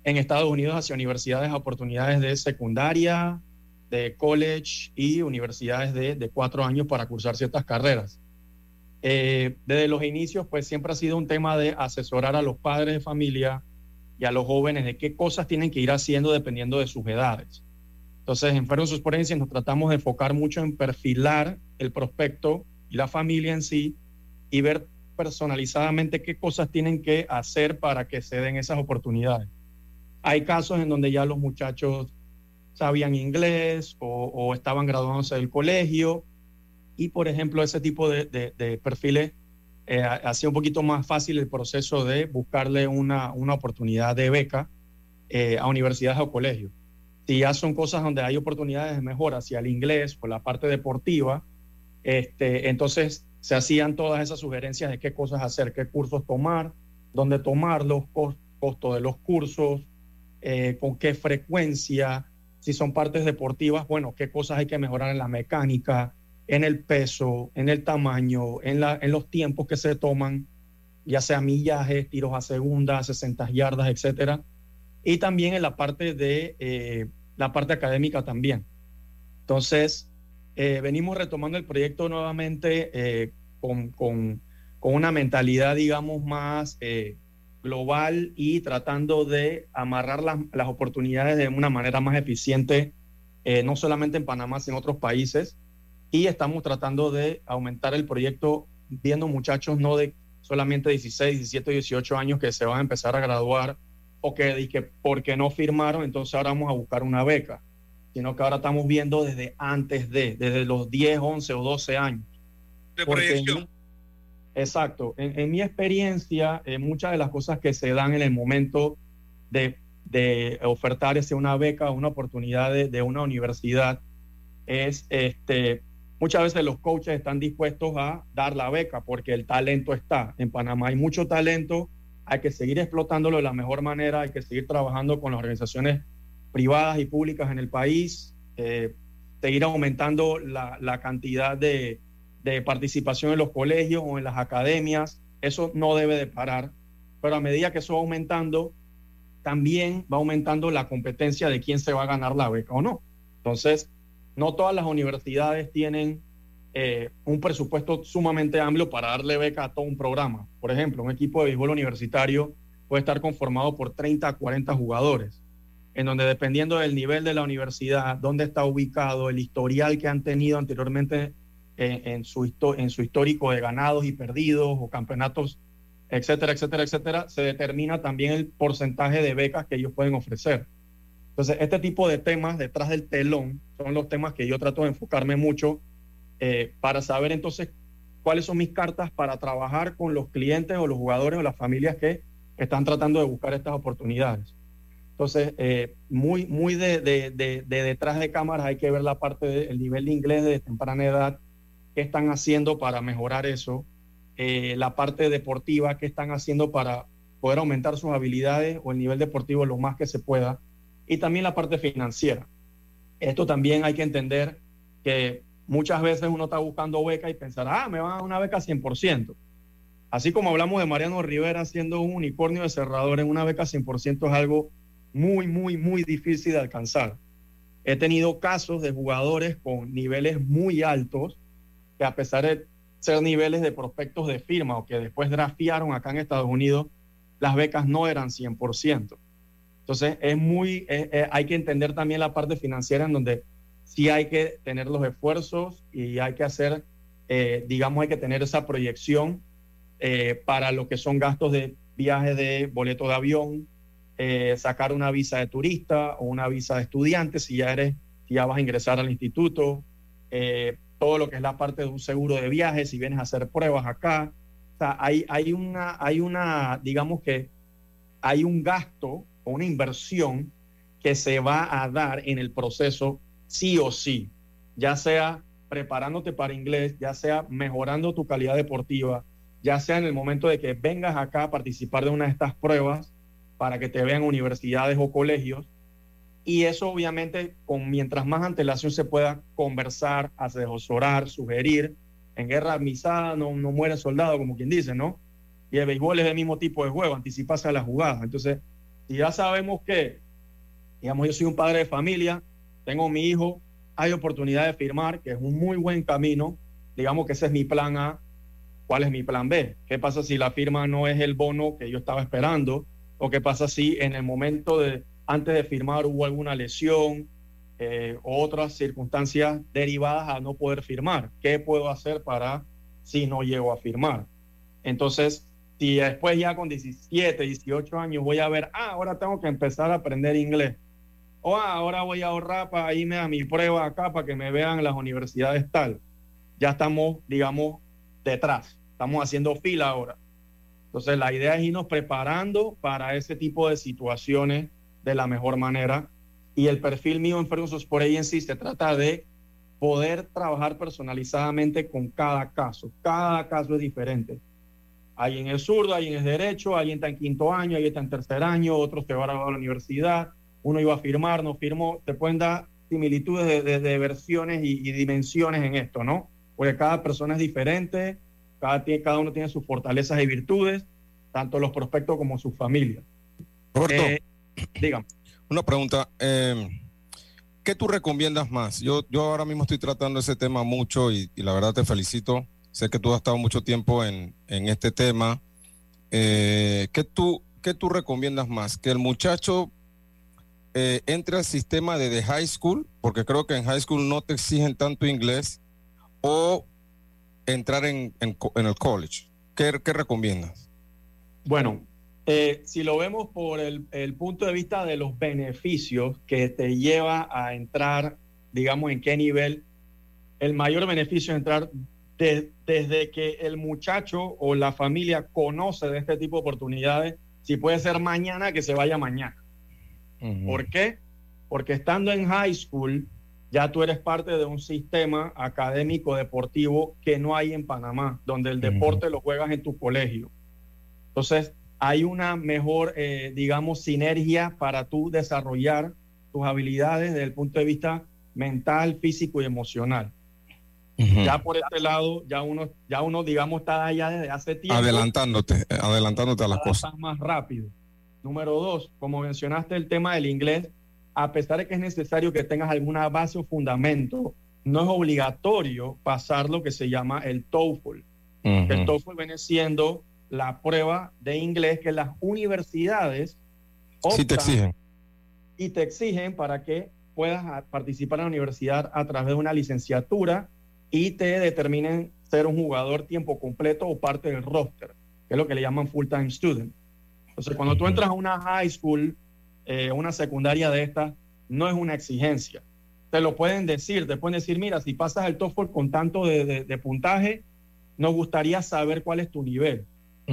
en Estados Unidos hacia universidades oportunidades de secundaria, de college y universidades de, de cuatro años para cursar ciertas carreras. Eh, desde los inicios, pues siempre ha sido un tema de asesorar a los padres de familia y a los jóvenes de qué cosas tienen que ir haciendo dependiendo de sus edades. Entonces, en Ferro Susporencia nos tratamos de enfocar mucho en perfilar el prospecto y la familia en sí y ver personalizadamente qué cosas tienen que hacer para que se den esas oportunidades. Hay casos en donde ya los muchachos sabían inglés o, estaban graduándose del colegio y, por ejemplo, ese tipo de, de- de perfiles eh, hacía un poquito más fácil el proceso de buscarle una, una oportunidad de beca eh, a universidades o colegios. Si ya son cosas donde hay oportunidades de mejora hacia el inglés o la parte deportiva, este, entonces se hacían todas esas sugerencias de qué cosas hacer, qué cursos tomar, dónde tomarlos, cos- costo de los cursos, eh, con qué frecuencia, si son partes deportivas, bueno, qué cosas hay que mejorar en la mecánica, en el peso, en el tamaño, en los tiempos que se toman, ya sea millajes, tiros a segunda, 60 yardas, etcétera. Y también en la parte de eh, la parte académica también. Entonces, eh, venimos retomando el proyecto nuevamente eh, con, con- con una mentalidad, digamos, más eh, global y tratando de amarrar las, las oportunidades de una manera más eficiente, eh, no solamente en Panamá, sino en otros países. Y estamos tratando de aumentar el proyecto viendo muchachos no de solamente 16, 17, 18 años que se van a empezar a graduar o que, que porque no firmaron, entonces ahora vamos a buscar una beca, sino que ahora estamos viendo desde antes de, desde los 10, 11 o 12 años. De Porque proyección. exacto. En, en mi experiencia, eh, muchas de las cosas que se dan en el momento de, de ofertar una beca, una oportunidad de, de una universidad, es este, muchas veces los coaches están dispuestos a dar la beca porque el talento está. En Panamá hay mucho talento, hay que seguir explotándolo de la mejor manera, hay que seguir trabajando con las organizaciones privadas y públicas en el país, eh, seguir aumentando la, cantidad de, de participación en los colegios o en las academias. Eso no debe de parar, pero a medida que eso va aumentando, también va aumentando la competencia de quién se va a ganar la beca o no. Entonces, no todas las universidades tienen eh, un presupuesto sumamente amplio para darle beca a todo un programa. Por ejemplo, un equipo de béisbol universitario puede estar conformado por 30 a 40 jugadores, en donde dependiendo del nivel de la universidad, dónde está ubicado, el historial que han tenido anteriormente en, su, en su histórico de ganados y perdidos o campeonatos, etcétera, etcétera, etcétera, se determina también el porcentaje de becas que ellos pueden ofrecer. Entonces, este tipo de temas detrás del telón son los temas que yo trato de enfocarme mucho eh, para saber entonces cuáles son mis cartas para trabajar con los clientes o los jugadores o las familias que están tratando de buscar estas oportunidades. Entonces, eh, muy, muy de, de- de- de detrás de cámaras hay que ver la parte del nivel de inglés de temprana edad, qué están haciendo para mejorar eso, eh, la parte deportiva, qué están haciendo para poder aumentar sus habilidades o el nivel deportivo lo más que se pueda, y también la parte financiera. Esto también hay que entender que muchas veces uno está buscando beca y pensar, ah, me van a una beca 100%. Así como hablamos de Mariano Rivera siendo un unicornio de cerrador en una beca 100% es algo muy, muy, muy difícil de alcanzar. He tenido casos de jugadores con niveles muy altos que a pesar de ser niveles de prospectos de firma o que después draftearon acá en Estados Unidos, las becas no eran 100%. Entonces, es muy, eh, eh, hay que entender también la parte financiera en donde sí hay que tener los esfuerzos y hay que hacer, eh, digamos, hay que tener esa proyección para lo que son gastos de viaje de boleto de avión, eh, sacar una visa de turista o una visa de estudiante si ya eres, ya vas a ingresar al instituto, eh, todo lo que es la parte de un seguro de viaje, si vienes a hacer pruebas acá. O sea, hay, hay, una, hay una, digamos que hay un gasto o una inversión que se va a dar en el proceso sí o sí, ya sea preparándote para inglés, ya sea mejorando tu calidad deportiva, ya sea en el momento de que vengas acá a participar de una de estas pruebas para que te vean universidades o colegios. Y eso obviamente, con mientras más antelación se pueda conversar, asesorar, sugerir, en guerra misada no, no muere soldado, como quien dice, ¿no? Y el béisbol es el mismo tipo de juego, anticiparse a la jugada. Entonces, si ya sabemos que, digamos, yo soy un padre de familia, tengo mi hijo, hay oportunidad de firmar, que es un muy buen camino, digamos que ese es mi plan A, ¿cuál es mi plan B? ¿Qué pasa si la firma no es el bono que yo estaba esperando? ¿O qué pasa si en el momento de, antes de firmar hubo alguna lesión eh, otras circunstancias derivadas a no poder firmar? ¿Qué puedo hacer para si no llego a firmar? Entonces, si después ya con 17, 18 años voy a ver, ah, ahora tengo que empezar a aprender inglés. O ah, ahora voy a ahorrar para irme a mi prueba acá para que me vean las universidades tal. Ya estamos, digamos, detrás. estamos haciendo fila ahora. Entonces la idea es irnos preparando para ese tipo de situaciones de la mejor manera. Y el perfil mío en Ferguson Sport Agency se trata de poder trabajar personalizadamente con cada caso. Cada caso es diferente. Alguien es zurdo, alguien es derecho, alguien está en quinto año, alguien está en tercer año, otros se van a la universidad, uno iba a firmar, no firmó. Te pueden dar similitudes de, de- de versiones y, y dimensiones en esto, ¿no? Porque cada persona es diferente, cada, cada uno tiene sus fortalezas y virtudes, tanto los prospectos como sus familias. Roberto, Eh, dígame. una pregunta. eh, ¿Qué tú recomiendas más? Yo, yo ahora mismo estoy tratando ese tema mucho y, y la verdad te felicito. Sé que tú has estado mucho tiempo en, en este tema. Eh, ¿qué, tú, ¿Qué tú recomiendas más? ¿Que el muchacho eh, entre al sistema de, de high school? Porque creo que en high school no te exigen tanto inglés. ¿O entrar en, en co- en el college? ¿Qué, qué recomiendas? Bueno, eh, si lo vemos por el, el punto de vista de los beneficios que te lleva a entrar, digamos, en qué nivel, el mayor beneficio es entrar de- desde que el muchacho o la familia conoce de este tipo de oportunidades, si puede ser mañana, que se vaya mañana. ¿Por qué? Porque estando en high school, ya tú eres parte de un sistema académico deportivo que no hay en Panamá, donde el deporte lo juegas en tu colegio. Entonces, hay una mejor, eh, digamos, sinergia para tú desarrollar tus habilidades desde el punto de vista mental, físico y emocional. Ya por este lado, ya uno, ya uno, digamos, está allá desde hace tiempo Adelantándote, adelantándote a las cosas. más rápido. Número dos, como mencionaste el tema del inglés, a pesar de que es necesario que tengas alguna base o fundamento, no es obligatorio pasar lo que se llama el TOEFL. El TOEFL viene siendo la prueba de inglés que las universidades Sí te optan exigen. y te exigen para que puedas participar en la universidad a través de una licenciatura y te determinen ser un jugador tiempo completo o parte del roster, que es lo que le llaman full-time student. Entonces, cuando tú entras a una high school, eh, una secundaria de estas, no es una exigencia. Te lo pueden decir, te pueden decir, mira, si pasas el TOEFL con tanto de, de- de puntaje, nos gustaría saber cuál es tu nivel.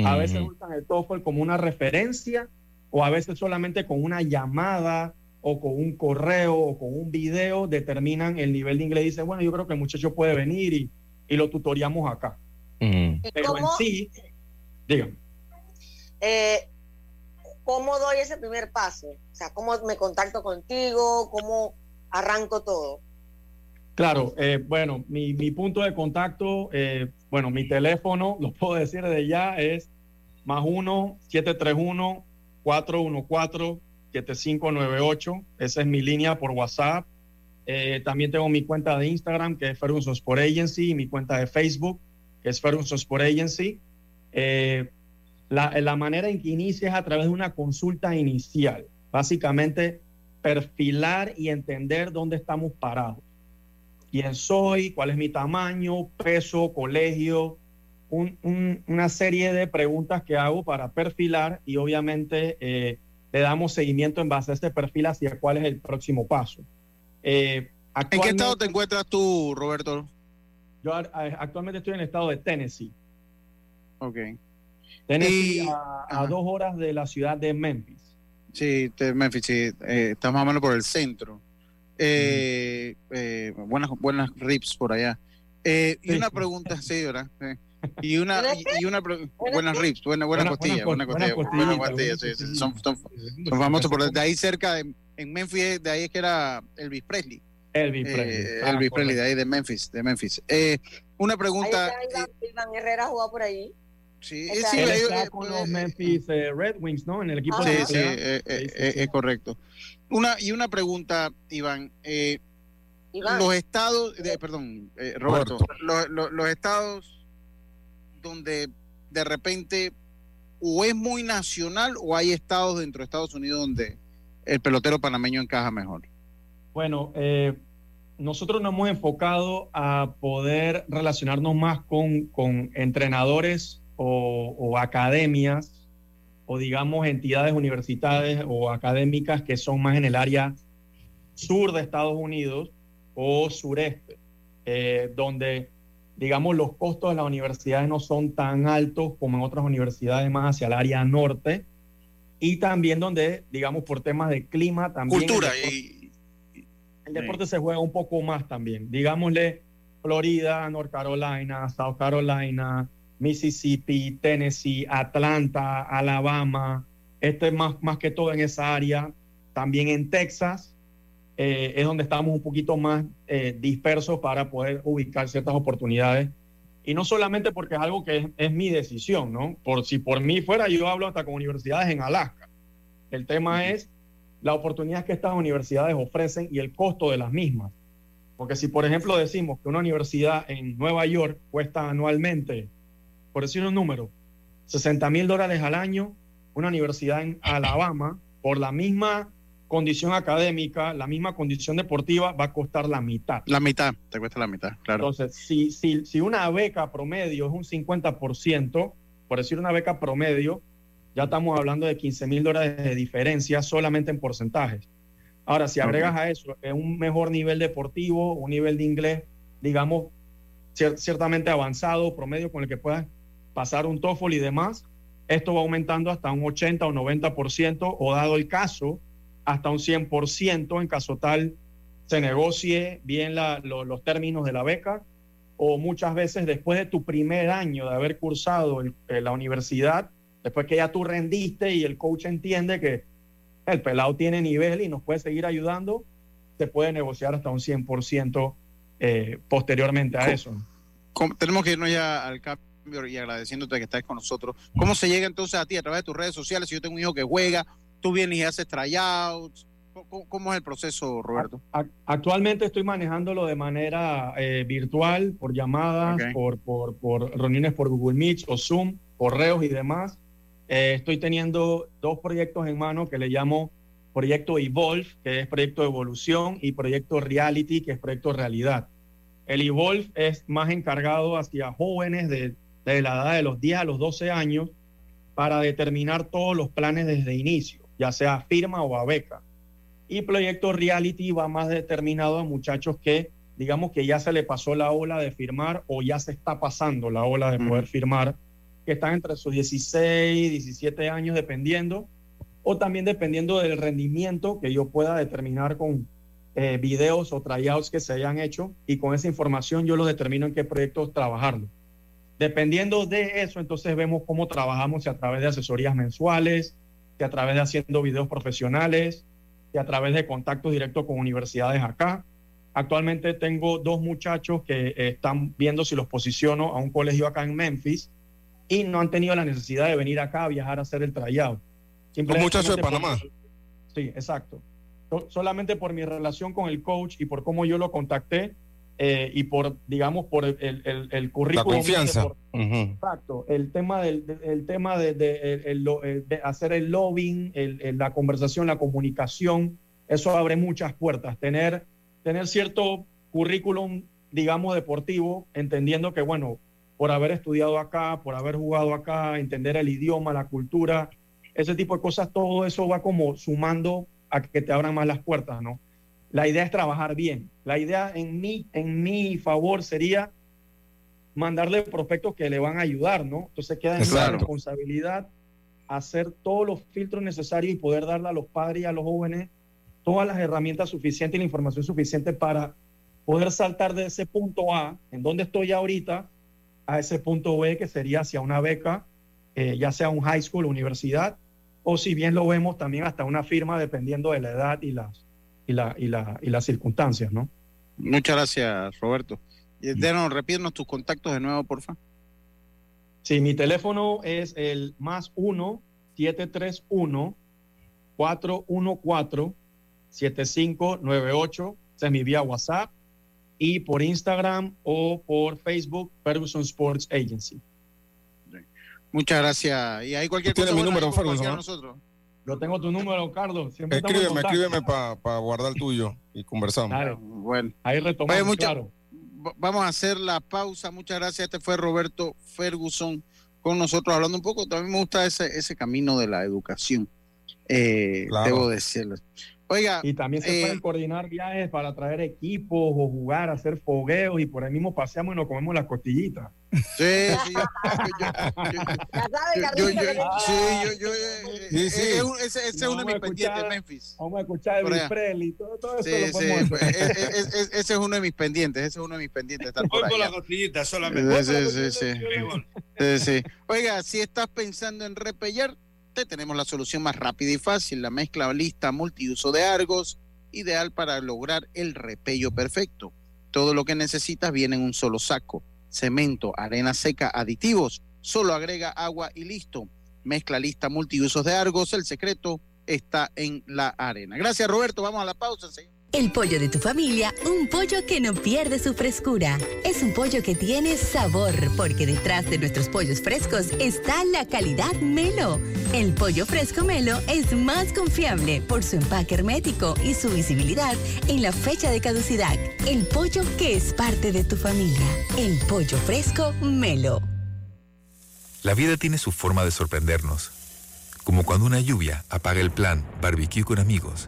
A veces usan el TOEFL como una referencia o a veces solamente con una llamada o con un correo o con un video determinan el nivel de inglés y dicen, bueno, yo creo que el muchacho puede venir y, y lo tutoriamos acá. ¿Y Pero en sí, dígame. eh, cómo doy ese primer paso? O sea, ¿cómo me contacto contigo? ¿Cómo arranco todo? Claro, eh, bueno, mi, mi punto de contacto, eh, bueno, mi teléfono, lo puedo decir desde ya, es más 1-731-414-7598. Esa es mi línea por WhatsApp. Eh, también tengo mi cuenta de Instagram, que es Ferguson Sport Agency, y mi cuenta de Facebook, que es Ferguson Sport Agency. La, la manera en que inicia es a través de una consulta inicial. Básicamente, perfilar y entender dónde estamos parados quién soy, cuál es mi tamaño, peso, colegio, un- un- una serie de preguntas que hago para perfilar y obviamente eh, le damos seguimiento en base a este perfil hacia cuál es el próximo paso. Eh, ¿En qué estado te encuentras tú, Roberto? Yo actualmente estoy en el estado de Tennessee. Ok. Tennessee Y- a, a dos horas de la ciudad de Memphis. Sí, Memphis, sí, eh, estás más o menos por el centro. Eh, eh, buenas, buenas rips por allá. Eh, y Sí. una pregunta, sí, ¿verdad? Y una, ¿Buenas y, una ¿Buenas rips, buenas, buenas costillas, buenas buenas co- costillas, buenas costillas, son, son, son famosos por de ahí cerca de, en Memphis, de ahí es que era Elvis Presley. Elvis Eh, Presley. Ah, Elvis Presley, de ahí de Memphis, de Memphis. Eh, una Ahí pregunta. está Iván, Iván Herrera jugado por ahí. Sí, O eh, sea, sí, Él ahí, está eh, con eh, los Memphis eh, Red Wings, ¿no? En el equipo Ah, Sí, de sí, eh, eh, Sí, es correcto. Una, y una pregunta, Iván. Eh, Iván. los estados, perdón, eh, Roberto, los, los- los estados donde de repente o es muy nacional o hay estados dentro de Estados Unidos donde el pelotero panameño encaja mejor. Bueno, eh, nosotros nos hemos enfocado a poder relacionarnos más con, con entrenadores o, o academias o digamos entidades universitarias o académicas que son más en el área sur de Estados Unidos o sureste, eh, donde digamos, los costos de las universidades no son tan altos como en otras universidades más hacia el área norte. Y también donde, digamos, por temas de clima, también... Cultura el deporte, y... el deporte se juega un poco más también. Digámosle, Florida, North Carolina, South Carolina, Mississippi, Tennessee, Atlanta, Alabama. Este es más, más que todo en esa área. También en Texas eh, es donde estamos un poquito más eh, dispersos para poder ubicar ciertas oportunidades. Y no solamente porque es algo que es, es mi decisión, ¿no? Por si por mí fuera, yo hablo hasta con universidades en Alaska. El tema es la oportunidad que estas universidades ofrecen y el costo de las mismas. Porque si, por ejemplo, decimos que una universidad en Nueva York cuesta anualmente, por decir un número, 60 mil dólares al año, una universidad en Alabama, por la misma condición académica, la misma condición deportiva, va a costar la mitad. La mitad, te cuesta la mitad, claro. Entonces, si, si, si una beca promedio es un 50%, por decir una beca promedio, ya estamos hablando de 15 mil dólares de diferencia solamente en porcentajes. Ahora, si agregas a eso eh, un mejor nivel deportivo, un nivel de inglés, digamos, cier- ciertamente avanzado, promedio con el que puedas pasar un TOEFL y demás, esto va aumentando hasta un 80 o 90% o dado el caso, hasta un 100% en caso tal se negocie bien la- lo- los términos de la beca o muchas veces después de tu primer año de haber cursado el- eh, la universidad, después que ya tú rendiste y el coach entiende que el pelado tiene nivel y nos puede seguir ayudando, se puede negociar hasta un 100% eh, posteriormente a eso. Com- Tenemos que irnos ya al cambio y agradeciéndote que estés con nosotros. ¿Cómo se llega entonces a ti a través de tus redes sociales? Si yo tengo un hijo que juega, tú vienes y haces tryouts. ¿Cómo, cómo es el proceso, Roberto? Ac- Actualmente estoy manejándolo de manera eh, virtual, por llamadas, Ok. por, por, por reuniones por Google Meet o Zoom, correos y demás. Eh, estoy teniendo dos proyectos en mano que le llamo Proyecto Evolve, que es proyecto de evolución, y Proyecto Reality, que es proyecto realidad. El Evolve es más encargado hacia jóvenes de, de la edad de los 10 a los 12 años para determinar todos los planes desde inicio, ya sea a firma o a beca. Y Proyecto Reality va más determinado a muchachos que, digamos que ya se le pasó la ola de firmar o ya se está pasando la ola de poder firmar, que están entre sus 16, 17 años, dependiendo, o también dependiendo del rendimiento que yo pueda determinar con eh, videos o tryouts que se hayan hecho, y con esa información yo lo determino en qué proyectos trabajarlo. Dependiendo de eso, entonces vemos cómo trabajamos si a través de asesorías mensuales, si a través de haciendo videos profesionales, y a través de contactos directos con universidades acá. Actualmente tengo dos muchachos que eh, están viendo si los posiciono a un colegio acá en Memphis y no han tenido la necesidad de venir acá a viajar a hacer el tryout. Un muchacho de por- Panamá. Sí, exacto. So- solamente por mi relación con el coach y por cómo yo lo contacté eh, y por, digamos, por el, el, el- el La currículum. confianza. por-. Exacto, el tema del de- el tema de, de- el- el de hacer el lobbying, el- el- la conversación, la comunicación, eso abre muchas puertas. Tener, tener cierto currículum, digamos, deportivo, entendiendo que, bueno, por haber estudiado acá, por haber jugado acá, entender el idioma, la cultura, ese tipo de cosas, todo eso va como sumando a que te abran más las puertas, ¿no? La idea es trabajar bien. La idea en mi, en mi favor sería mandarle prospectos que le van a ayudar, ¿no? Entonces queda en Claro. responsabilidad hacer todos los filtros necesarios y poder darle a los padres y a los jóvenes todas las herramientas suficientes y la información suficiente para poder saltar de ese punto A, en donde estoy ahorita, a ese punto B, que sería hacia una beca, eh, ya sea un high school, universidad, o si bien lo vemos también hasta una firma, dependiendo de la edad y las, y la, y la, y las circunstancias, ¿no? Muchas gracias, Roberto. Y, Denos, repítanos tus contactos de nuevo, porfa. Sí, mi teléfono es el más 1-731-414-7598. Esa es mi vía WhatsApp. Y por Instagram o por Facebook, Ferguson Sports Agency. Muchas gracias. Y ahí cualquier Tiene cosa. mi bueno, número, Ferguson, ¿no? nosotros. Yo tengo tu número, Carlos. Siempre Escríbeme, escríbeme para guardar el tuyo y conversamos. Dale. Bueno. Ahí retomamos, Oye, mucha- claro. Va- Vamos a hacer la pausa. Muchas gracias. Este fue Roberto Ferguson con nosotros hablando un poco. También me gusta ese, ese camino de la educación. Eh, Claro. Debo decirles. Oiga. Y también se eh, pueden coordinar viajes para traer equipos o jugar, hacer fogueos y por ahí mismo paseamos y nos comemos las costillitas. Sí, sí. Yo, yo, yo, sí, yo, yo, eh, Sí, sí. eh, es un- ese, es uno de mis a pendientes, Memphis. Vamos a escuchar el. Presley, todo, todo eso Sí, lo sí, podemos pues, hacer. eh, eh, eh, ese es uno de mis pendientes, ese es uno de mis pendientes. Estar por Voy por allá. la costillita solamente. Sí. Sí, sí. Oiga, si estás pensando en repellar, te tenemos la solución más rápida y fácil, la mezcla lista multiuso de Argos, ideal para lograr el repello perfecto. Todo lo que necesitas viene en un solo saco. Cemento, arena seca, aditivos. Solo agrega agua y listo. Mezcla lista multiusos de Argos. El secreto está en la arena. Gracias, Roberto. Vamos a la pausa. El pollo de tu familia, un pollo que no pierde su frescura. Es un pollo que tiene sabor, porque detrás de nuestros pollos frescos está la calidad Melo. El pollo fresco Melo es más confiable por su empaque hermético y su visibilidad en la fecha de caducidad. El pollo que es parte de tu familia. El pollo fresco Melo. La vida tiene su forma de sorprendernos, como cuando una lluvia apaga el plan barbecue con amigos,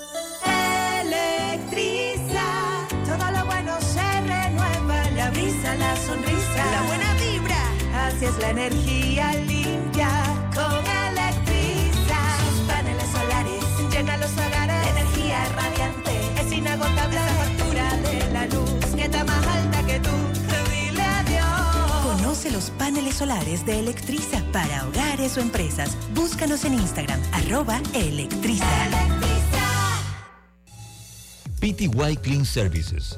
Así es la energía limpia con Electriza. Sus paneles solares llenan los hogares, energía radiante, es inagotable la factura de la luz, que está más alta que tú, dile adiós. Conoce los paneles solares de Electriza para hogares o empresas. Búscanos en Instagram, arroba Electriza. PTY Clean Services.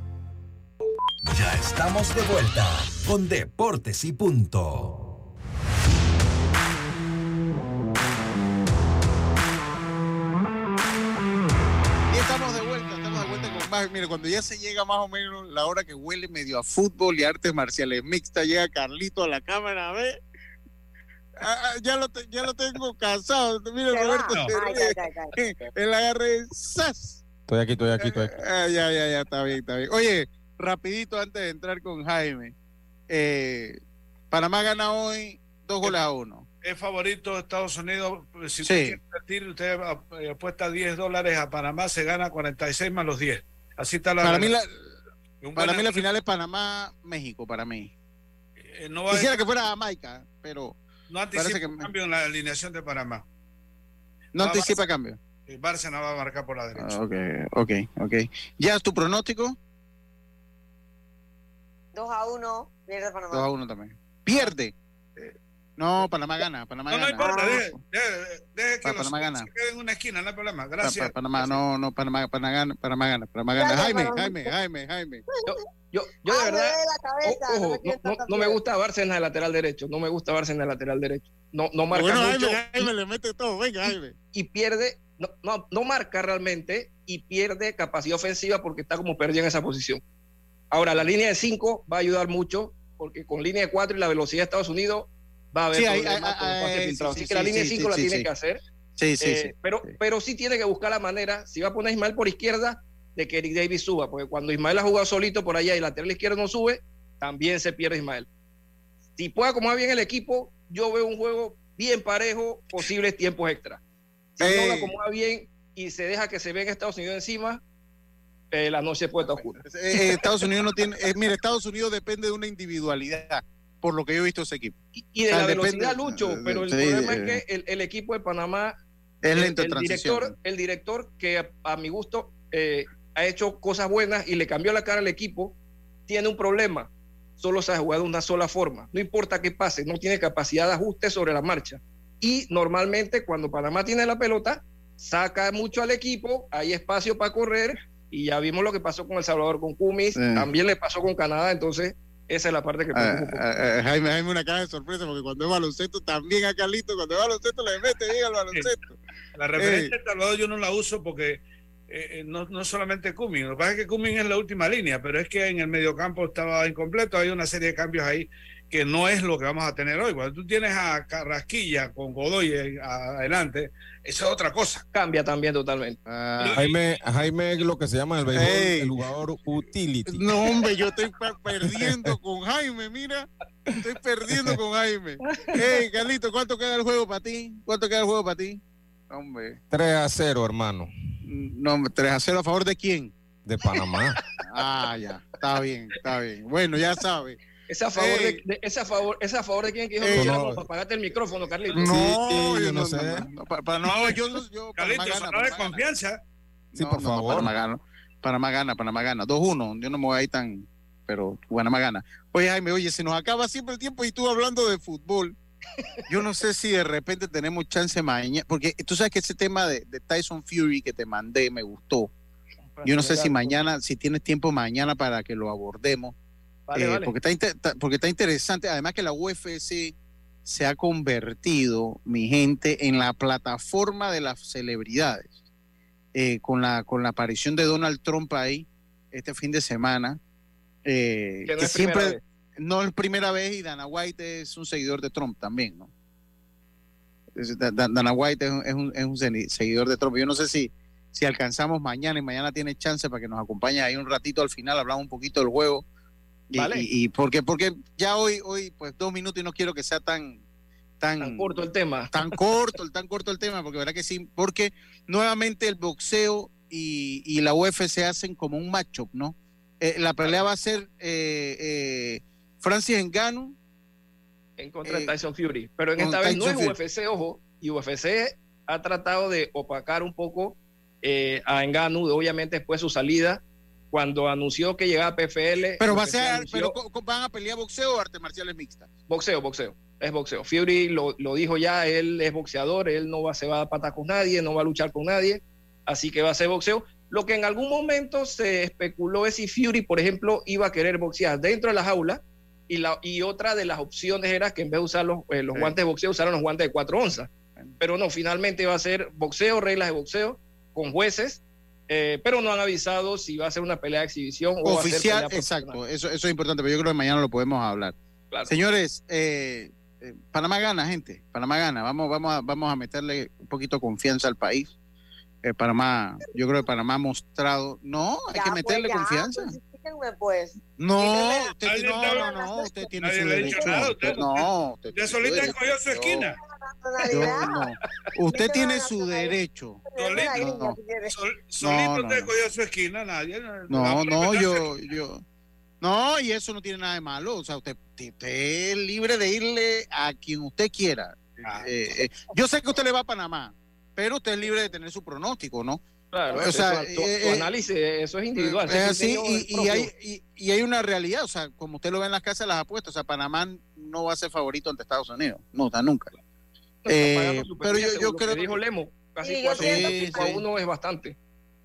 Ya estamos de vuelta con Deportes y Punto. Y estamos de vuelta, estamos de vuelta con más. Mire, cuando ya se llega más o menos la hora que huele medio a fútbol y artes marciales mixtas, llega Carlito a la cámara, a ver. Ah, ah, ya, lo te- ya lo tengo cansado. Mire. Roberto, el agarre, ¡zas! Estoy aquí, estoy aquí, estoy aquí. Ah, ya, ya, ya, está bien, está bien. Oye, rapidito antes de entrar con Jaime. Eh, Panamá gana hoy dos goles a uno. Es favorito de Estados Unidos. Si Sí. usted quiere invertir, usted eh, apuesta 10 dólares a Panamá, se gana 46 más los 10. Así está la Para mí, la, para mí la final es Panamá-México, para mí. eh, no, va a- Quisiera que fuera Jamaica, pero no parece anticipa que cambio en la alineación de Panamá. no va anticipa cambio. El Barça no va a marcar por la derecha. Ah, Ok, ok, ok. ¿Ya es tu pronóstico? 2 a 1, pierde Panamá. 2 a 1 también. Pierde. No, Panamá gana, Panamá No, no gana. importa, deje, deje- deje que Pa- los Panamá gana. se queden en una esquina, no hay problema. Pa- Gracias. pa- Panamá, no, no, Panamá, Panamá gana, Panamá gana, Panamá gana. Jaime, Panamá. Jaime, Jaime, Jaime. Yo, Yo, yo de verdad, cabeza, no ojo, me no, no- no me gusta Bárcenas de lateral derecho, no me gusta Bárcenas de lateral derecho. No, no marca Bueno, mucho Jaime, Jaime le mete todo. Venga, Jaime. y pierde, no, no, no marca realmente y pierde capacidad ofensiva porque está como perdido en esa posición. Ahora, la línea de 5 va a ayudar mucho porque con línea de 4 y la velocidad de Estados Unidos va a haber Sí, problemas hay- con hay- pases sí, filtrados. sí, Así que la línea de sí, 5 la tiene que hacer. Sí, sí, Eh, sí. Pero, pero sí tiene que buscar la manera, si va a poner a Ismael por izquierda, de que Eric Davis suba, porque cuando Ismael ha jugado solito por allá y el lateral izquierdo no sube, también se pierde Ismael. Si puede acomodar bien el equipo, yo veo un juego bien parejo, posibles tiempos extra. Si no lo Ey. acomoda bien y se deja que se venga Estados Unidos encima, eh, la noche puede estar oscura. Eh, Estados Unidos no tiene. eh, mira, Estados Unidos depende de una individualidad, por lo que yo he visto ese equipo. Y de O sea, la depende- velocidad, Lucho, pero el Sí, problema eh, es que el, el equipo de Panamá Es el- el, director, el director que a, a mi gusto eh, ha hecho cosas buenas y le cambió la cara al equipo, tiene un problema. Solo se ha jugado de una sola forma. No importa qué pase, no tiene capacidad de ajuste sobre la marcha. Y normalmente cuando Panamá tiene la pelota, saca mucho al equipo, hay espacio para correr y ya vimos lo que pasó con El Salvador, con Cumis, Sí. también le pasó con Canadá, entonces esa es la parte que Ah, ah, ah, Jaime, Jaime, una cara de sorpresa, porque cuando es baloncesto también a Carlito, cuando es baloncesto le mete bien al baloncesto. La referencia de Salvador yo no la uso porque eh, no, no solamente Cumming, lo que pasa es que Cumming es la última línea, pero es que en el mediocampo estaba incompleto, hay una serie de cambios ahí que no es lo que vamos a tener hoy. Cuando tú tienes a Carrasquilla con Godoy eh, adelante, eso es otra cosa. Cambia también totalmente. Ah, Jaime, Jaime es lo que se llama el béisbol Ey. el jugador utility. No, hombre, yo estoy perdiendo con Jaime, mira. Estoy perdiendo con Jaime. Hey, Carlito, ¿cuánto queda el juego para ti? ¿Cuánto queda el juego para ti? Hombre. 3 a 0, hermano. No, hombre, 3 a 0 a favor de quién? De Panamá. Ah, ya. Está bien, está bien. Bueno, ya sabe. ¿Es a favor, de, de- es a favor, es a favor de quién que dijo Ey. No. para pagarte el micrófono, Carlito? No, Sí, yo no no, sé. no, no, para, para- no, yo, yo Carlitos, Panamá gana, sonó de confianza. Sí, No, por no, no, favor. Panamá gana. Panamá gana, Panamá gana. 2-1. Yo no me voy ahí tan. Pero Panamá gana. Oye, Jaime, oye, se nos acaba siempre el tiempo y tú hablando de fútbol. Yo no sé si de repente tenemos chance mañana. Porque tú sabes que ese tema de, de Tyson Fury que te mandé me gustó. Yo no sé si mañana, si tienes tiempo mañana para que lo abordemos. Vale, Eh, vale. Porque, está inter- porque está interesante. Además que la UFC se ha convertido, mi gente, en la plataforma de las celebridades. Eh, con, la, con la aparición de Donald Trump ahí este fin de semana. eh, Que no que es primera siempre vez. no es primera vez y Dana White es un seguidor de Trump también, ¿no? Dana White es un, es un- es un seguidor de Trump. Yo no sé si, si alcanzamos mañana y mañana tiene chance para que nos acompañe ahí un ratito al final, hablamos un poquito del juego. Y, Vale. y, y porque, porque ya hoy, hoy, pues dos minutos y no quiero que sea tan, tan, Tan corto el tema. tan corto, el tan corto el tema, porque verdad que sí, porque nuevamente el boxeo y, y la UFC hacen como un matchup, ¿no? Eh, la pelea va a ser eh, eh, Francis Ngannou en contra de Eh, Tyson Fury. Pero en esta vez no es UFC, ojo, y UFC ha tratado de opacar un poco eh, a Enganu, obviamente después de su salida, cuando anunció que llegaba a PFL. Pero va a ser, anunció- pero van a pelear boxeo o artes marciales mixtas. Boxeo, boxeo. Es boxeo. Fury lo, lo dijo ya, él es boxeador, él no va, se va a patar con nadie, no va a luchar con nadie, así que va a ser boxeo. Lo que en algún momento se especuló es si Fury, por ejemplo, iba a querer boxear dentro de la jaula y, la, y otra de las opciones era que en vez de usar los, eh, los Sí. guantes de boxeo, usaran los guantes de 4 onzas. Pero no, finalmente va a ser boxeo, reglas de boxeo, con jueces, eh, pero no han avisado si va a ser una pelea de exhibición o va a ser Oficial, pelea exacto, eso, eso es importante, pero yo creo que mañana lo podemos hablar. Claro. Señores, eh, eh, Panamá gana, gente, Panamá gana, vamos, vamos, a, vamos a meterle un poquito de confianza al país. Eh, Panamá, yo creo que Panamá ha mostrado, no, hay Ya, que pues, meterle ya, confianza. pues, pues. No, usted, no, no, no, usted tiene su derecho. nada, usted- usted- no, usted su solita escogió su esquina. Nacionalidad. no. Usted tiene su derecho. Solito. No. Sol- solito te su esquina, nadie. No, no, yo, yo. No, y eso no tiene nada de malo. O sea, usted, usted es libre de irle a quien usted quiera. Ah. Eh, eh, yo sé que usted le va a Panamá, pero usted es libre de tener su pronóstico, ¿no? Claro, O eso, sea, tu, tu eh, eh, análisis, eso es individual. Es así, y, hay, y, y hay una realidad, o sea, como usted lo ve en las casas de las apuestas, o sea, Panamá no va a ser favorito ante Estados Unidos, no, está nunca. No, está Eh, pero yo- yo lo creo que dijo Lemo, casi Sí, yo 4 siento a que- 1 es bastante.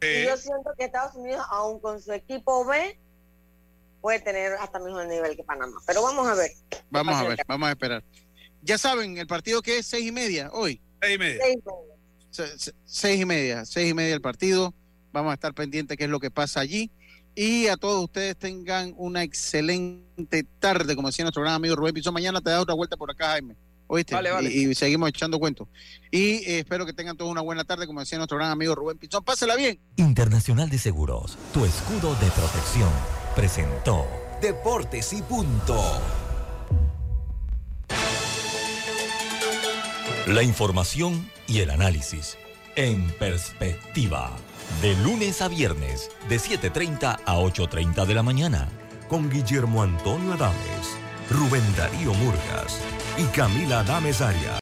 Y yo siento que Estados Unidos, aún con su equipo B, puede tener hasta mejor nivel que Panamá. Pero vamos a ver. Vamos a ver, vamos a esperar. Ya saben, el partido que es seis y media hoy. Seis y media. Seis. Se- se- Seis y media, seis y media el partido. Vamos a estar pendientes qué es lo que pasa allí. Y a todos ustedes tengan una excelente tarde, como decía nuestro gran amigo Rubén Pizón. Mañana te da otra vuelta por acá, Jaime. ¿Oíste? Vale, vale. Y, y seguimos echando cuentos. Y eh, espero que tengan todos una buena tarde, como decía nuestro gran amigo Rubén Pizón. Pásela bien. Internacional de Seguros, tu escudo de protección, presentó Deportes y punto. la información y el análisis en perspectiva. De lunes a viernes, de 7.30 a 8.30 de la mañana. Con Guillermo Antonio Adames, Rubén Darío Murgas y Camila Adames Arias.